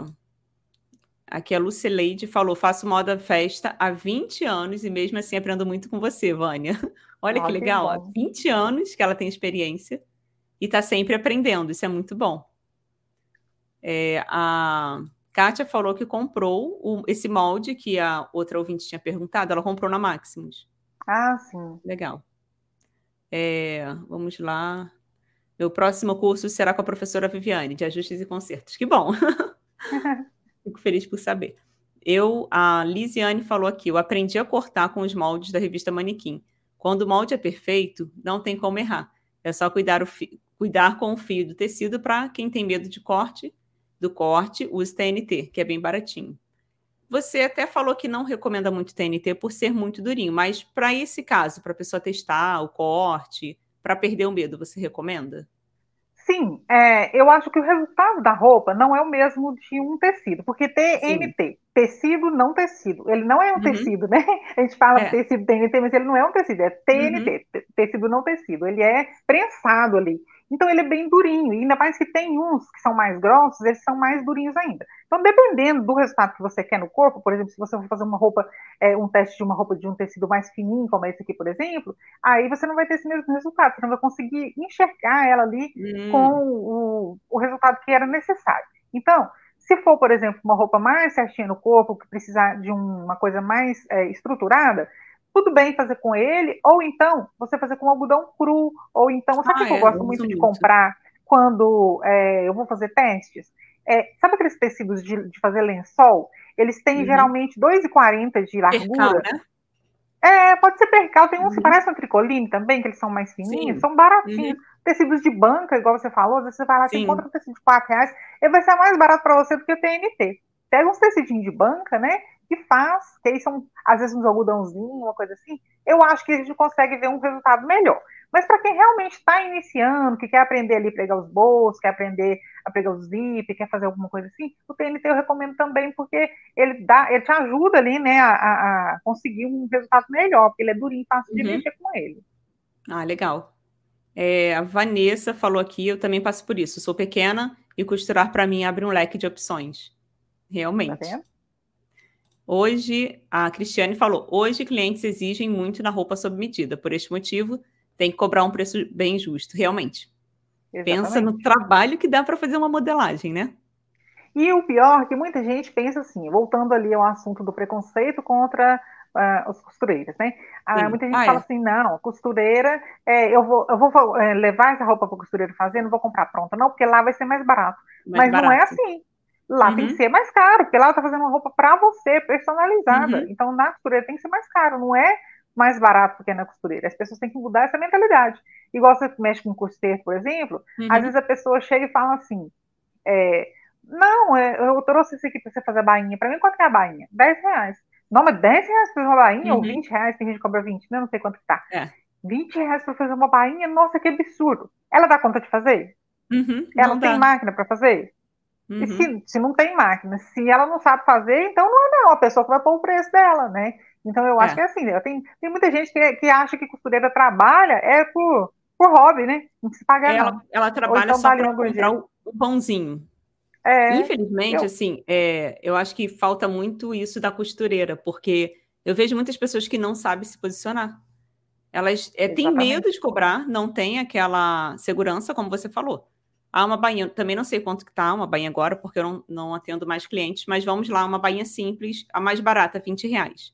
Aqui a Lucileide falou: faço moda festa há 20 anos e mesmo assim aprendo muito com você, Vânia. (laughs) Olha que legal, há 20 anos que ela tem experiência e está sempre aprendendo, isso é muito bom. É, a Kátia falou que comprou o, esse molde que a outra ouvinte tinha perguntado, ela comprou na Maximus. Ah, sim. Legal. É, vamos lá. Meu próximo curso será com a professora Viviane, de ajustes e concertos. Que bom! (laughs) Fico feliz por saber. Eu, a Lisiane falou aqui, eu aprendi a cortar com os moldes da revista Manequim. Quando o molde é perfeito, não tem como errar. É só cuidar, o cuidar com o fio do tecido para quem tem medo de corte do corte, use TNT, que é bem baratinho. Você até falou que não recomenda muito TNT por ser muito durinho, mas para esse caso, para a pessoa testar o corte, para perder o medo, você recomenda? Sim, é, eu acho que o resultado da roupa não é o mesmo de um tecido, porque TNT, Sim. tecido não tecido, ele não é um uhum. tecido, né? A gente fala é. tecido TNT, mas ele não é um tecido, é TNT, uhum. tecido não tecido, ele é prensado ali. Então ele é bem durinho, e ainda mais que tem uns que são mais grossos, eles são mais durinhos ainda. Então, dependendo do resultado que você quer no corpo, por exemplo, se você for fazer uma roupa, é, um teste de uma roupa de um tecido mais fininho, como esse aqui, por exemplo, aí você não vai ter esse mesmo resultado, você não vai conseguir enxergar ela ali hum. com o, o resultado que era necessário. Então, se for, por exemplo, uma roupa mais certinha no corpo, que precisar de uma coisa mais é, estruturada, tudo bem fazer com ele, ou então você fazer com algodão cru, ou então, sabe o ah, que é, eu gosto muito de comprar quando é, eu vou fazer testes? É, sabe aqueles tecidos de, de, fazer lençol? Eles têm uhum. geralmente 2,40 de largura. Percal, né? É, pode ser percal, tem uns uhum. que parecem um tricoline também, que eles são mais fininhos, Sim. são baratinhos. Uhum. Tecidos de banca, igual você falou, às vezes você vai lá, e encontra um tecido de 4 reais, ele vai ser mais barato para você do que o TNT. Pega uns tecidinhos de banca, né? Que faz, que aí são, às vezes, uns algodãozinhos, uma coisa assim, eu acho que a gente consegue ver um resultado melhor. Mas para quem realmente está iniciando, que quer aprender ali a pregar os bolsos, quer aprender a pregar os zip, quer fazer alguma coisa assim, o TNT eu recomendo também, porque ele dá, ele te ajuda ali, né, a, a conseguir um resultado melhor, porque ele é durinho, fácil uhum. de mexer com ele. Ah, legal. É, a Vanessa falou aqui, eu também passo por isso. Sou pequena e costurar para mim abre um leque de opções. Realmente. Tá hoje, a Cristiane falou: hoje clientes exigem muito na roupa sob medida. Por este motivo, tem que cobrar um preço bem justo, realmente. Exatamente. Pensa no trabalho que dá para fazer uma modelagem, né? E o pior é que muita gente pensa assim, voltando ali ao assunto do preconceito contra uh, os costureiras, né? Uh, muita gente ah, fala é. assim, não, costureira, é, eu vou, eu vou é, levar essa roupa para o costureiro fazer, não vou comprar pronta, não, porque lá vai ser mais barato. Mais Mas barato. não é assim. Lá uhum. tem que uhum. ser mais caro, porque lá está fazendo uma roupa para você, personalizada. Uhum. Então, na costureira tem que ser mais caro, não é mais barato porque é na costureira. As pessoas têm que mudar essa mentalidade. Igual você mexe com costeiro, por exemplo, uhum. às vezes a pessoa chega e fala assim, é, não, é, eu trouxe isso aqui para você fazer a bainha. Para mim, quanto é a bainha? 10 reais. Não, mas 10 reais para fazer uma bainha, uhum. ou 20 reais, tem gente que cobra 20, né? não sei quanto que tá. É. 20 reais para fazer uma bainha, nossa, que absurdo. Ela dá conta de fazer? Uhum, ela tem dá. máquina para fazer? Uhum. E se, se não tem máquina, se ela não sabe fazer, então não é não, a pessoa que vai pôr o preço dela, né? Então eu acho é. que é assim, né? tem, tem muita gente que, que acha que costureira trabalha é por, por hobby, né? Não se pagar ela, não. Ela trabalha então, só para comprar o, o pãozinho. É, Infelizmente, eu... assim, é, eu acho que falta muito isso da costureira, porque eu vejo muitas pessoas que não sabem se posicionar. Elas é, têm medo de cobrar, não tem aquela segurança, como você falou. Há uma bainha, também não sei quanto que tá uma bainha agora, porque eu não, não atendo mais clientes, mas vamos lá, uma bainha simples, a mais barata, 20 reais.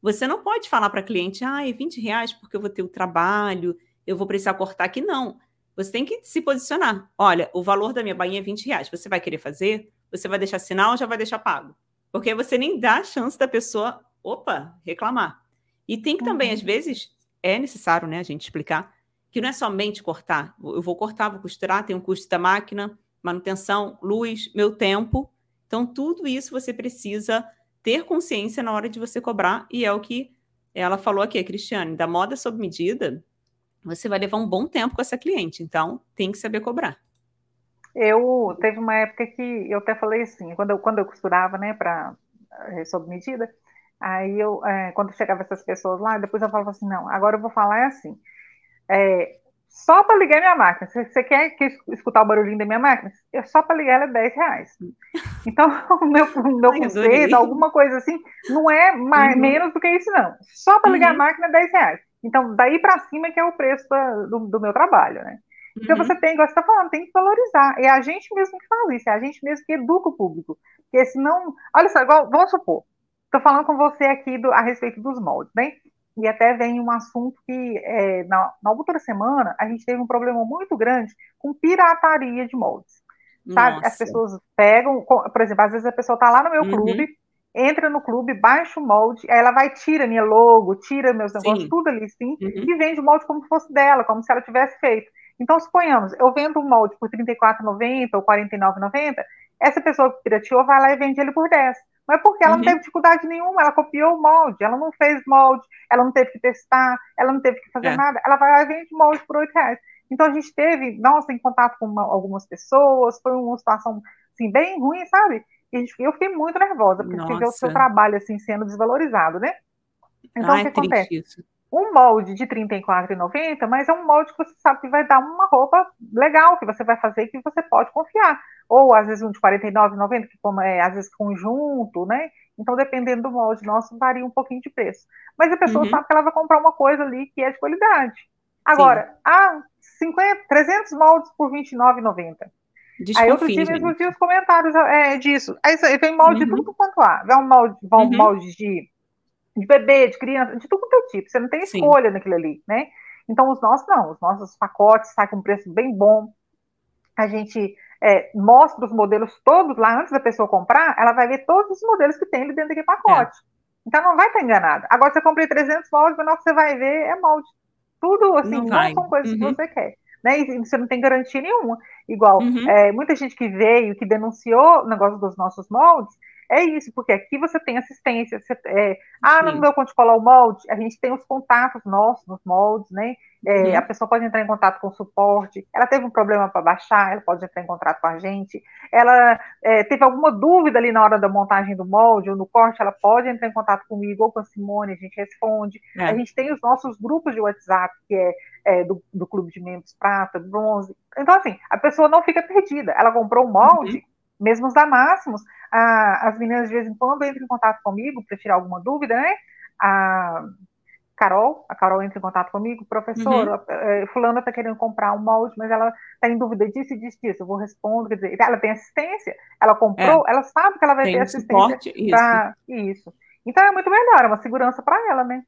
Você não pode falar para cliente, ah, é 20 reais porque eu vou ter o trabalho, eu vou precisar cortar aqui. Não. Você tem que se posicionar. Olha, o valor da minha bainha é 20 reais. Você vai querer fazer? Você vai deixar sinal ou já vai deixar pago? Porque você nem dá a chance da pessoa, opa, reclamar. E tem que também, uhum. às vezes, é necessário, né, a gente explicar que não é somente cortar. Eu vou cortar, vou costurar, tem um custo da máquina, manutenção, luz, meu tempo. Então, tudo isso você precisa ter consciência na hora de você cobrar, e é o que ela falou aqui, a Cristiane, da moda sob medida, você vai levar um bom tempo com essa cliente, então tem que saber cobrar. Eu teve uma época que eu até falei assim, quando eu, quando eu costurava, né, para é, sob medida, aí eu, é, quando chegava essas pessoas lá, depois eu falava assim, não, agora eu vou falar é assim, é, só para ligar minha máquina, você, você quer, quer escutar o barulhinho da minha máquina? Eu, só para ligar ela é 10 reais. Então, (laughs) o meu, o meu Ai, conceito, alguma coisa assim, não é mais, uhum. menos do que isso, não. Só para ligar uhum. a máquina é 10 reais. Então, daí para cima que é o preço da, do, do, meu trabalho, né? Então, uhum. você tem, igual você está falando, tem que valorizar. É a gente mesmo que faz isso, é a gente mesmo que educa o público. Porque senão, olha só, igual, vamos supor, estou falando com você aqui do, a respeito dos moldes, né? E até vem um assunto que, é, na, na outra semana, a gente teve um problema muito grande com pirataria de moldes. Sabe? Nossa. As pessoas pegam, por exemplo, às vezes a pessoa está lá no meu uhum. clube, entra no clube, baixa o molde, aí ela vai, tira minha logo, tira meus negócios, sim. tudo ali sim, uhum. e vende o molde como se fosse dela, como se ela tivesse feito. Então, suponhamos, eu vendo um molde por R$ 34,90 ou R$ 49,90, essa pessoa que pirateou vai lá e vende ele por 10. Mas porque ela uhum. não teve dificuldade nenhuma, ela copiou o molde, ela não fez molde, ela não teve que testar, ela não teve que fazer é. nada, ela vai lá e vende molde por 8 reais. Então a gente teve, nossa, em contato com uma, algumas pessoas, foi uma situação assim, bem ruim, sabe? eu fiquei muito nervosa, porque Nossa. ver o seu trabalho assim sendo desvalorizado, né? Então, Ai, o que acontece? Isso. Um molde de R$ 34,90, mas é um molde que você sabe que vai dar uma roupa legal, que você vai fazer e que você pode confiar. Ou, às vezes, um de R$ 49,90, que como é, às vezes, conjunto, né? Então, dependendo do molde nosso, varia um pouquinho de preço. Mas a pessoa uhum. sabe que ela vai comprar uma coisa ali que é de qualidade. Agora, Sim. ah, 50, 300 moldes por R$ 29,90. Desconfie, aí outro dia mesmo vi os comentários é, disso. Aí vem molde uhum. de tudo quanto há. Vem um molde, vão uhum. molde de, de bebê, de criança, de tudo quanto é tipo. Você não tem escolha Sim. naquilo ali, né? Então os nossos não, os nossos pacotes saem com um preço bem bom. A gente é, mostra os modelos todos lá antes da pessoa comprar, ela vai ver todos os modelos que tem ali dentro daquele pacote. É. Então não vai estar enganada. Agora você comprei 300 moldes, mas não você vai ver é molde. Tudo assim, não, não são coisas uhum. que você quer né? E você não tem garantia nenhuma. Igual, uhum. é, muita gente que veio, que denunciou o negócio dos nossos moldes, é isso, porque aqui você tem assistência. Você, é, ah, não deu conta de colar o molde, a gente tem os contatos nossos nos moldes, né? É, uhum. A pessoa pode entrar em contato com o suporte. Ela teve um problema para baixar, ela pode entrar em contato com a gente. Ela é, teve alguma dúvida ali na hora da montagem do molde ou no corte, ela pode entrar em contato comigo ou com a Simone, a gente responde. É. A gente tem os nossos grupos de WhatsApp, que é é, do, do, clube de membros prata, bronze. Então, assim, a pessoa não fica perdida. Ela comprou um molde, uhum. Mesmo os da Máximos, a, as meninas de vez em quando entram em contato comigo para tirar alguma dúvida, né? A Carol, a Carol entra em contato comigo, professor, uhum. Eh, fulana está querendo comprar um molde, mas ela está em dúvida disso e disso, disso. Eu vou responder, quer dizer, ela tem assistência, ela comprou, é. ela sabe que ela vai tem ter assistência. Pra... Isso. isso. Então é muito melhor, é uma segurança para ela, né?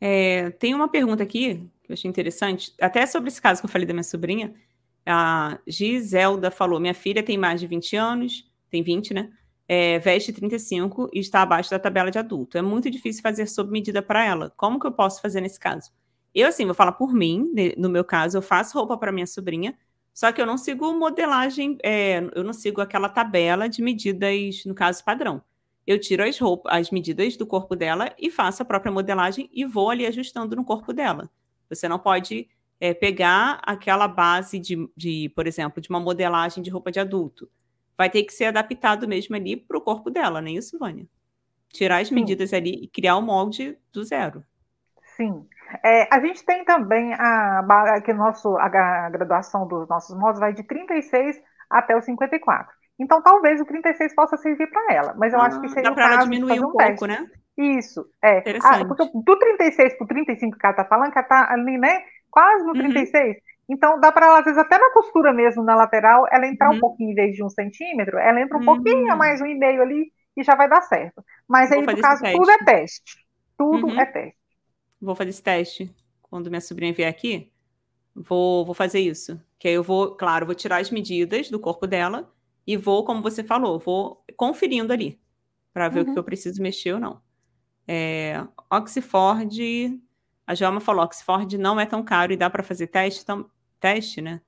É, tem uma pergunta aqui que eu achei interessante, até sobre esse caso que eu falei da minha sobrinha. A Giselda falou: minha filha tem mais de 20 anos, tem 20, né? É, veste 35 e está abaixo da tabela de adulto. É muito difícil fazer sob medida para ela. Como que eu posso fazer nesse caso? Eu, assim, vou falar por mim, no meu caso, eu faço roupa para minha sobrinha, só que eu não sigo modelagem, é, eu não sigo aquela tabela de medidas, no caso, padrão eu tiro as roupas, as medidas do corpo dela e faço a própria modelagem e vou ali ajustando no corpo dela. Você não pode é, pegar aquela base de, de, por exemplo, de uma modelagem de roupa de adulto. Vai ter que ser adaptado mesmo ali para o corpo dela, não é isso, Vânia? Tirar as Sim. medidas ali e criar o molde do zero. Sim. É, a gente tem também a, que nosso, a graduação dos nossos moldes vai de 36 até os 54. Então, talvez o 36 possa servir para ela, mas eu ah, acho que ah, seria dá para ela diminuir um, um pouco, né? Isso, é. Ah, porque do 36 para o 35 que ela está falando, que ela está ali, né? Quase no 36. Uhum. Então, dá para ela, às vezes, até na costura mesmo, na lateral, ela entrar uhum. um pouquinho em vez de um centímetro, ela entra um uhum. pouquinho a mais, um e meio ali, e já vai dar certo. Mas aí, no caso, tudo é teste. Tudo uhum. é teste. Vou fazer esse teste. Quando minha sobrinha vier aqui, vou, vou fazer isso. Que aí eu vou, claro, vou tirar as medidas do corpo dela e vou, como você falou, vou conferindo ali para ver uhum. o que uhum. eu preciso mexer ou não. É, Oxford, a Joama falou, Oxford não é tão caro e dá para fazer teste, então, teste, né?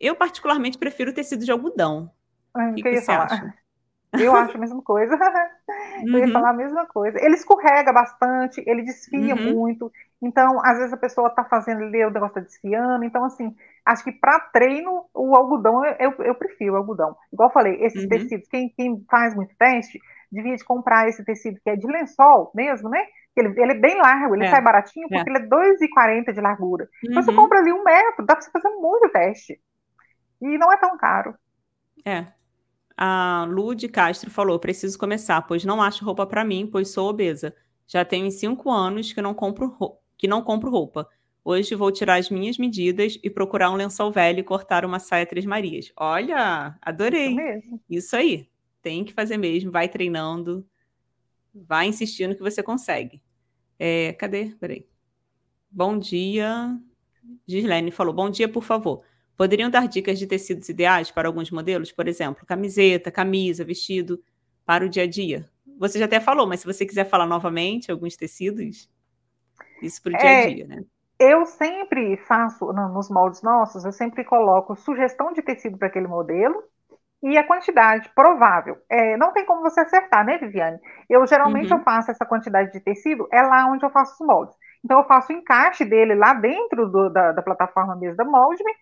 Eu particularmente prefiro tecido de algodão. o que, que você falar. acha? (laughs) Eu acho a mesma coisa. Uhum. (laughs) Eu ia uhum. falar a mesma coisa. Ele escorrega bastante, ele desfia uhum. muito. Então, às vezes a pessoa está fazendo ali, o negócio está desfiando. Então, assim, acho que para treino, o algodão, eu, eu prefiro o algodão. Igual eu falei, esses uhum. tecidos, quem, quem faz muito teste, devia de comprar esse tecido que é de lençol mesmo, né? Ele, ele é bem largo, ele é. sai baratinho, porque é. ele é 2,40 de largura. Uhum. Então, você uhum. compra ali um metro, dá para você fazer muito teste. E não é tão caro. É. A Lu de Castro falou: preciso começar, pois não acho roupa para mim, pois sou obesa. Já tenho cinco anos que não compro, que não compro roupa. Hoje vou tirar as minhas medidas e procurar um lençol velho e cortar uma saia Três Marias. Olha, adorei. Isso, Isso aí. Tem que fazer mesmo. Vai treinando. Vai insistindo que você consegue. É, cadê? Peraí. Bom dia. Gislene falou: Bom dia, por favor. Poderiam dar dicas de tecidos ideais para alguns modelos? Por exemplo, camiseta, camisa, vestido, para o dia a dia? Você já até falou, mas se você quiser falar novamente alguns tecidos, isso para o dia a dia, né? eu sempre faço, nos moldes nossos, eu sempre coloco sugestão de tecido para aquele modelo e a quantidade provável. É, não tem como você acertar, né, Viviane? Eu geralmente uhum. eu faço essa quantidade de tecido, é lá onde eu faço os moldes. Então eu faço o encaixe dele lá dentro do, da, da, plataforma mesmo da Moldme,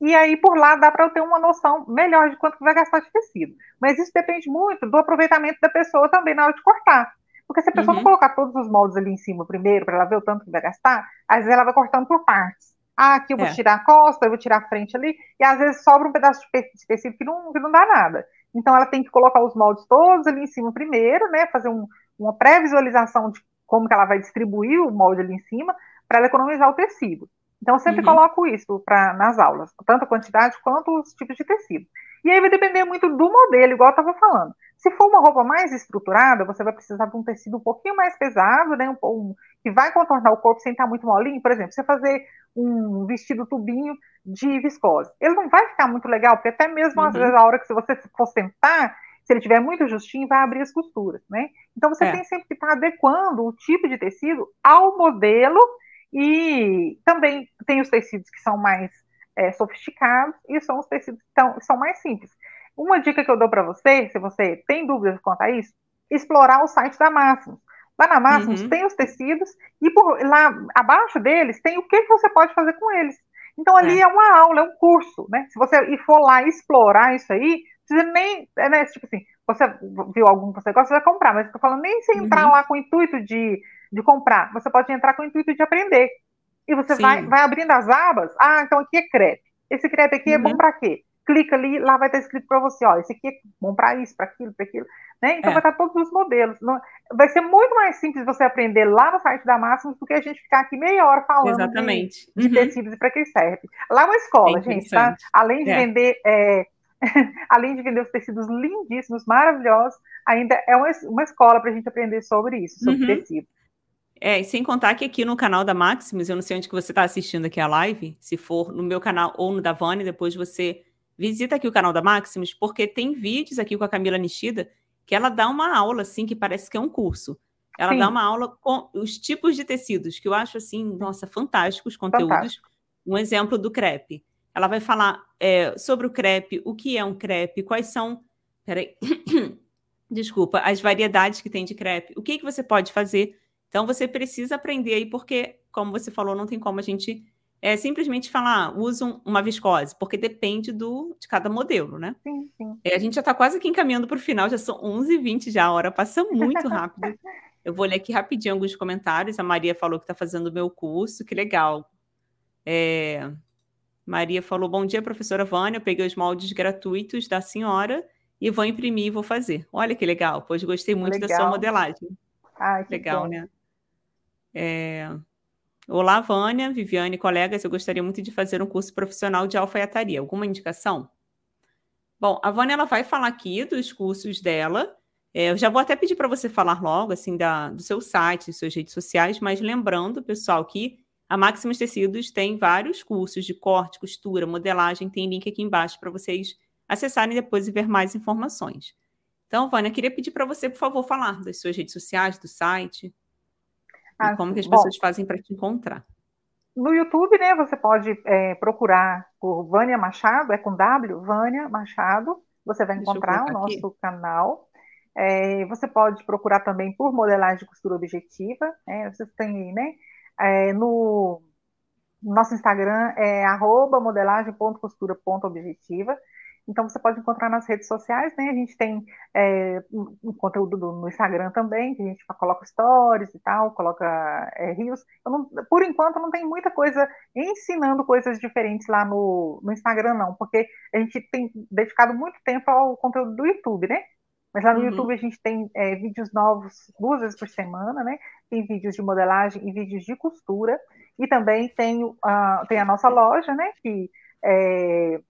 e aí por lá dá para eu ter uma noção melhor de quanto vai gastar de tecido. Mas isso depende muito do aproveitamento da pessoa também na hora de cortar. Porque se a pessoa uhum. não colocar todos os moldes ali em cima primeiro, para ela ver o tanto que vai gastar, às vezes ela vai cortando por partes. Ah, aqui eu vou é. tirar a costa, eu vou tirar a frente ali, e às vezes sobra um pedaço de tecido que não, que não dá nada. Então ela tem que colocar os moldes todos ali em cima primeiro, né? Fazer um, uma pré-visualização de como que ela vai distribuir o molde ali em cima, para ela economizar o tecido. Então, eu sempre uhum. coloco isso pra, nas aulas, tanto a quantidade quanto os tipos de tecido. E aí vai depender muito do modelo, igual eu estava falando. Se for uma roupa mais estruturada, você vai precisar de um tecido um pouquinho mais pesado, né? Um, um, que vai contornar o corpo sem estar muito molinho. Por exemplo, você fazer um vestido tubinho de viscose. Ele não vai ficar muito legal, porque até mesmo uhum. às vezes a hora que você for sentar, se ele tiver muito justinho, vai abrir as costuras, né? Então você é. tem sempre que estar adequando o tipo de tecido ao modelo e também tem os tecidos que são mais é, sofisticados e são os tecidos que são, são mais simples. Uma dica que eu dou para você, se você tem dúvidas quanto a isso, explorar o site da Máximos. Lá na Máximos uhum. tem os tecidos e por lá abaixo deles tem o que, que você pode fazer com eles. Então ali é. é uma aula, é um curso, né? Se você for lá explorar isso aí, você nem, é, né, tipo assim, você viu algum que você gosta, você vai comprar, mas eu tô falando nem se entrar uhum. lá com o intuito de, de comprar, você pode entrar com o intuito de aprender. E você vai, vai abrindo as abas. Ah, então aqui é crepe. Esse crepe aqui uhum. é bom uhum. para quê? Clica ali, lá vai estar escrito para você, ó, esse aqui é bom para isso, para aquilo, para aquilo. Né? Então é. vai estar todos os modelos. Vai ser muito mais simples você aprender lá no site da Máximos do que a gente ficar aqui meia hora falando Exatamente. de, de uhum. tecidos e para que serve. Lá é uma escola, é gente, tá? Além de é. vender é, (laughs) além de vender os tecidos lindíssimos, maravilhosos, ainda é uma, uma escola para a gente aprender sobre isso, sobre uhum. tecido. É, e sem contar que aqui no canal da Maximus, eu não sei onde que você está assistindo aqui a live, se for no meu canal ou no da Vani, depois você visita aqui o canal da Maximus, porque tem vídeos aqui com a Camila Nishida que ela dá uma aula, assim, que parece que é um curso. Ela Sim. dá uma aula com os tipos de tecidos, que eu acho, assim, nossa, fantásticos conteúdos. Fantástico. Um exemplo do crepe. Ela vai falar é, sobre o crepe, o que é um crepe, quais são. Peraí. (coughs) Desculpa, as variedades que tem de crepe, o que, que você pode fazer. Então, você precisa aprender aí, porque, como você falou, não tem como a gente é, simplesmente falar, ah, usa uma viscose, porque depende do, de cada modelo, né? Sim, sim. É, a gente já está quase que encaminhando para o final, já são 11h20 já, a hora passa muito rápido. (laughs) Eu vou ler aqui rapidinho alguns comentários. A Maria falou que está fazendo o meu curso, que legal. É, Maria falou: Bom dia, professora Vânia. Eu peguei os moldes gratuitos da senhora e vou imprimir e vou fazer. Olha que legal, pois gostei muito legal. da sua modelagem. Ai, legal, bom. né? É... Olá, Vânia, Viviane, colegas. Eu gostaria muito de fazer um curso profissional de alfaiataria. Alguma indicação? Bom, a Vânia ela vai falar aqui dos cursos dela. É, eu já vou até pedir para você falar logo assim da, do seu site, das suas redes sociais, mas lembrando, pessoal, que a Maximus Tecidos tem vários cursos de corte, costura, modelagem, tem link aqui embaixo para vocês acessarem depois e ver mais informações. Então, Vânia, queria pedir para você, por favor, falar das suas redes sociais, do site, ah, e como que as bom, pessoas fazem para te encontrar. No YouTube, né, você pode é, procurar por Vânia Machado, é com W, Vânia Machado, você vai encontrar o nosso aqui. canal. É, você pode procurar também por modelagem de costura objetiva, né, vocês têm, né, é, no nosso Instagram é modelagem.costura.objetiva. Então você pode encontrar nas redes sociais, né? A gente tem é, um conteúdo do, no Instagram também, que a gente coloca stories e tal, coloca é, rios. Não, por enquanto não tem muita coisa ensinando coisas diferentes lá no, no Instagram, não, porque a gente tem dedicado muito tempo ao conteúdo do YouTube, né? Mas lá no uhum. YouTube a gente tem é, vídeos novos duas vezes por semana, né? Tem vídeos de modelagem e vídeos de costura. E também tem, uh, tem a nossa loja, né? Que é,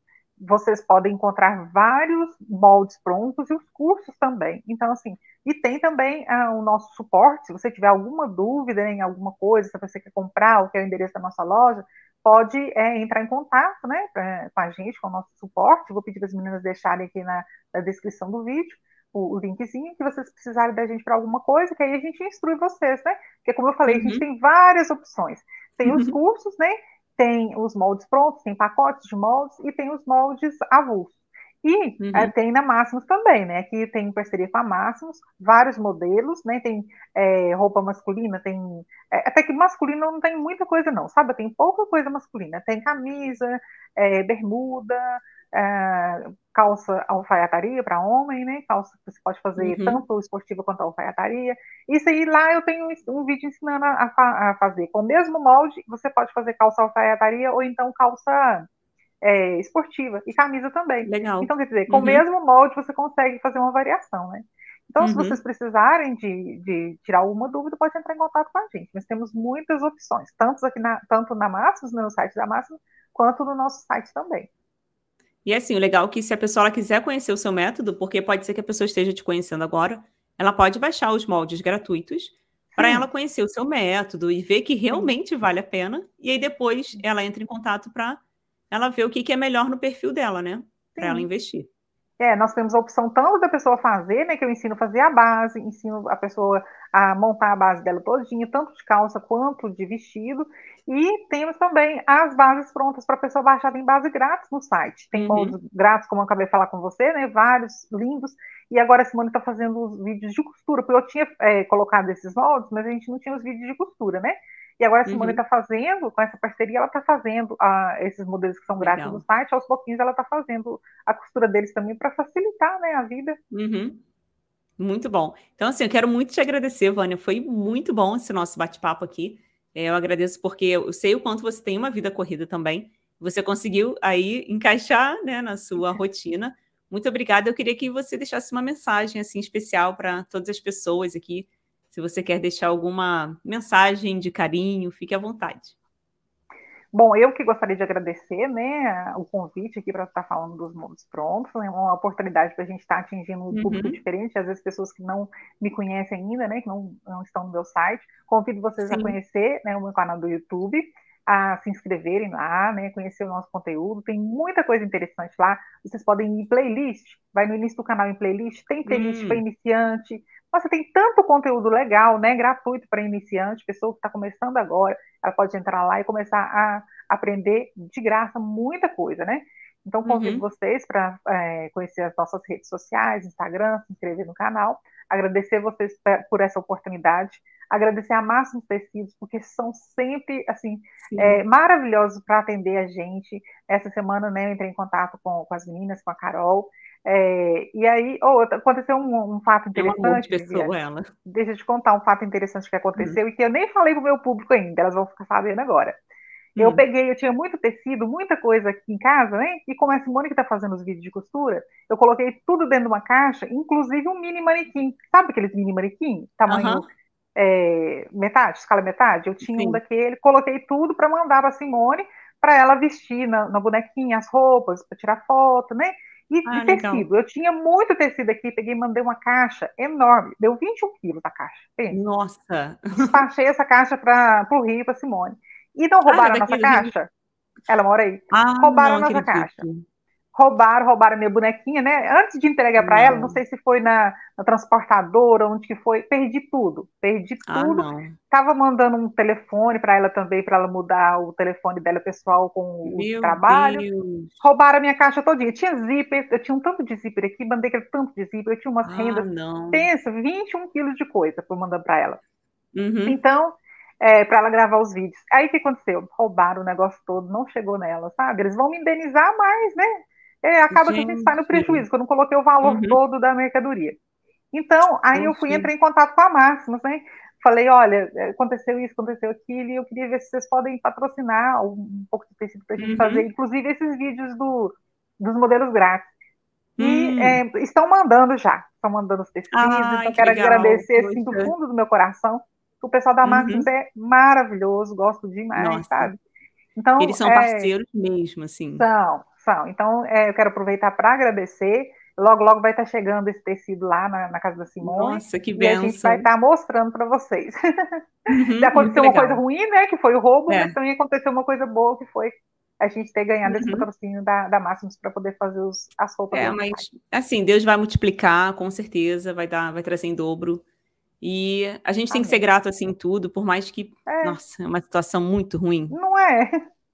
vocês podem encontrar vários moldes prontos e os cursos também. Então, assim, e tem também uh, o nosso suporte. Se você tiver alguma dúvida em alguma coisa, se você quer comprar, o que é o endereço da nossa loja, pode é, entrar em contato né, pra, com a gente, com o nosso suporte. Vou pedir para as meninas deixarem aqui na, na descrição do vídeo o, o linkzinho que vocês precisarem da gente para alguma coisa, que aí a gente instrui vocês, né? Porque, como eu falei, uhum. a gente uhum. tem várias opções. Tem uhum. os cursos, né? Tem os moldes prontos, tem pacotes de moldes e tem os moldes avulsos. E uhum. é, tem na Máximos também, né? Aqui tem parceria com a Máximos, vários modelos, né? Tem é, roupa masculina, tem. É, até que masculino não tem muita coisa, não, sabe? Tem pouca coisa masculina. Tem camisa, é, bermuda, é, calça alfaiataria para homem, né? Calça que você pode fazer uhum. tanto esportiva quanto alfaiataria. Isso aí lá eu tenho um vídeo ensinando a, a, fazer. Com o mesmo molde, você pode fazer calça alfaiataria ou então calça é, esportiva e camisa também. Legal. Então, quer dizer, com uhum. o mesmo molde você consegue fazer uma variação, né? Então, uhum. se vocês precisarem de, de, tirar alguma dúvida, pode entrar em contato com a gente. Nós temos muitas opções, tanto aqui na, tanto na Máximos, no site da Máximos, quanto no nosso site também. E assim, o legal é que se a pessoa quiser conhecer o seu método, porque pode ser que a pessoa esteja te conhecendo agora, ela pode baixar os moldes gratuitos para ela conhecer o seu método e ver que realmente vale a pena. E aí depois ela entra em contato para ela ver o que, que é melhor no perfil dela, né? Para ela investir. É, nós temos a opção tanto da pessoa fazer, né, que eu ensino a fazer a base, ensino a pessoa a montar a base dela todinha, tanto de calça quanto de vestido, e temos também as bases prontas para a pessoa baixar em base grátis no site. Tem uhum. moldes grátis, como eu acabei de falar com você, né, vários lindos, e agora a Simone está fazendo os vídeos de costura, porque eu tinha é, colocado esses moldes, mas a gente não tinha os vídeos de costura, né? E agora a Simone está uhum. fazendo, com essa parceria, ela está fazendo uh, esses modelos que são grátis no site, aos pouquinhos ela está fazendo a costura deles também para facilitar né, a vida. Uhum. Muito bom. Então, assim, eu quero muito te agradecer, Vânia. Foi muito bom esse nosso bate-papo aqui. É, eu agradeço porque eu sei o quanto você tem uma vida corrida também. Você conseguiu aí encaixar né, na sua (laughs) rotina. Muito obrigada. Eu queria que você deixasse uma mensagem assim especial para todas as pessoas aqui. Se você quer deixar alguma mensagem de carinho, fique à vontade. Bom, eu que gostaria de agradecer né, o convite aqui para estar falando dos mundos prontos, é uma oportunidade para a gente estar atingindo um público uhum. diferente, às vezes pessoas que não me conhecem ainda, né, que não, não estão no meu site. Convido vocês Sim. a conhecer né, o meu canal do YouTube, a se inscreverem lá, né, conhecer o nosso conteúdo, tem muita coisa interessante lá. Vocês podem ir em playlist, vai no início do canal em playlist, tem playlist hum. para iniciante. Nossa, tem tanto conteúdo legal, né, gratuito para iniciante, pessoa que está começando agora, ela pode entrar lá e começar a aprender de graça muita coisa, né? Então, convido uhum. vocês para é, conhecer as nossas redes sociais, Instagram, se inscrever no canal. Agradecer vocês por essa oportunidade. Agradecer a Máximos Tecidos, porque são sempre, assim, é, maravilhosos para atender a gente. Essa semana, né, eu entrei em contato com, com as meninas, com a Carol. É, e aí, oh, aconteceu um, um fato interessante. Pessoa, ela. Deixa eu te contar um fato interessante que aconteceu hum. e que eu nem falei para o meu público ainda, elas vão ficar sabendo agora. Eu hum. peguei, eu tinha muito tecido, muita coisa aqui em casa, né? E como a Simone que está fazendo os vídeos de costura, eu coloquei tudo dentro de uma caixa, inclusive um mini manequim. Sabe aqueles mini manequim? Tamanho uhum. é, metade, escala metade? Eu tinha Sim. um daquele, coloquei tudo para mandar para Simone, para ela vestir na, na, bonequinha as roupas, para tirar foto, né? E, ah, tecido. Legal. Eu tinha muito tecido aqui, peguei e mandei uma caixa enorme, deu 21 quilos a caixa. Pensa. Nossa! (laughs) Despachei essa caixa para o Rio, para Simone. E não roubaram ah, a nossa caixa? Ela mora aí. Ah, roubaram não, a nossa caixa. Roubaram, roubaram a minha bonequinha, né? Antes de entregar para ela, não sei se foi na, na, transportadora, onde que foi, perdi tudo. Perdi ah, tudo. Ah, Tava mandando um telefone para ela também, para ela mudar o telefone dela pessoal com o Meu trabalho. Deus. Roubaram a minha caixa todinha. Tinha zíper, eu tinha um tanto de zíper aqui, mandei aquele tanto de zíper, eu tinha umas ah, rendas. Não. Pensa, 21 quilos de coisa para mandar para ela. Uhum. Então, é, para ela gravar os vídeos. Aí o que aconteceu? Roubaram o negócio todo, não chegou nela, sabe? Eles vão me indenizar mais, né? É, acaba gente. que a gente sai no prejuízo, que eu não coloquei o valor uhum. todo da mercadoria. Então, aí eu fui entrar em contato com a Máximos, né? Falei, olha, aconteceu isso, aconteceu aquilo, e eu queria ver se vocês podem patrocinar um pouco de tecido para a gente uhum. fazer, inclusive esses vídeos do, dos modelos grátis. E hum. é, estão mandando já, estão mandando os tecidos, Ai, então quero legal. agradecer assim, do fundo do meu coração o pessoal da Maximus uhum. é maravilhoso, gosto demais, Nossa. sabe? Então, Eles são é, parceiros mesmo, assim. São, são. Então, é, eu quero aproveitar para agradecer. Logo, logo vai estar chegando esse tecido lá na, na casa da Simone. Nossa, que benção. E a gente vai estar mostrando para vocês. Uhum, (laughs) Já aconteceu uma coisa ruim, né? Que foi o roubo, é. mas também aconteceu uma coisa boa, que foi a gente ter ganhado uhum. esse patrocínio da, da Máximos para poder fazer os, as roupas. É, mas assim, Deus vai multiplicar, com certeza, vai dar, vai trazer em dobro. E a gente tem Amém. que ser grato assim em tudo, por mais que, é. nossa, é uma situação muito ruim. Não é?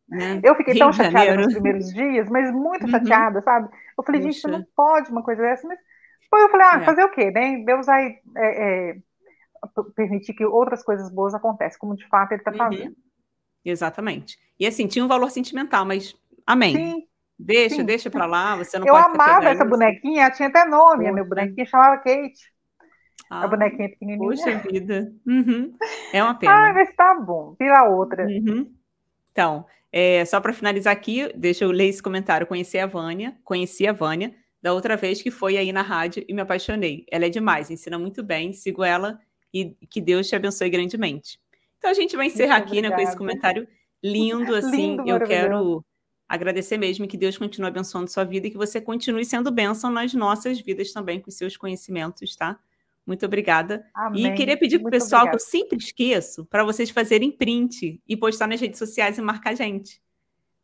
Né? Eu fiquei Rio tão chateada Janeiro. nos primeiros dias, mas muito uhum. chateada, sabe? Eu falei, Puxa. gente, não pode uma coisa dessa, mas depois eu falei, ah, é. fazer o quê, né? Deus vai é, é, permitir que outras coisas boas aconteçam, como de fato ele está uhum. fazendo. Exatamente. E assim, tinha um valor sentimental, mas amém. Sim. Deixa, sim. deixa pra lá, você não eu pode Eu amava essa bonequinha, ela tinha até nome, a minha bonequinha chamava Kate. Ah, a bonequinha pequenininha. Poxa vida. Uhum. É uma (laughs) pena. Ah, mas tá bom. Vira outra. Uhum. Então, é, só para finalizar aqui, deixa eu ler esse comentário. Conheci a Vânia, conheci a Vânia da outra vez que foi aí na rádio e me apaixonei. Ela é demais, ensina muito bem, sigo ela e que Deus te abençoe grandemente. Então a gente vai encerrar muito aqui né, com esse comentário lindo, (laughs) assim. Lindo, eu quero agradecer mesmo que Deus continue abençoando sua vida e que você continue sendo bênção nas nossas vidas também com seus conhecimentos, tá? Muito obrigada. Amém. E queria pedir para o pessoal, obrigada. que eu sempre esqueço, para vocês fazerem print e postar nas redes sociais e marcar a gente.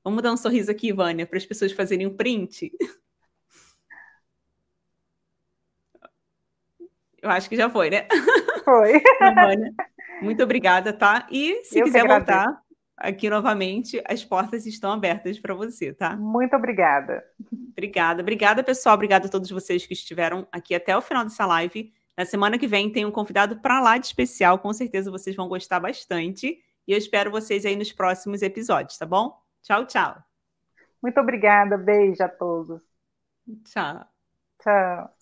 Vamos dar um sorriso aqui, Vânia, para as pessoas fazerem um print. Eu acho que já foi, né? Foi. Então, Vânia, muito obrigada, tá? E se eu quiser voltar aqui novamente, as portas estão abertas para você, tá? Muito obrigada. Obrigada, obrigada, pessoal. Obrigada a todos vocês que estiveram aqui até o final dessa live. Na semana que vem tem um convidado para lá de especial, com certeza vocês vão gostar bastante. E eu espero vocês aí nos próximos episódios, tá bom? Tchau, tchau. Muito obrigada, beijo a todos. Tchau. Tchau.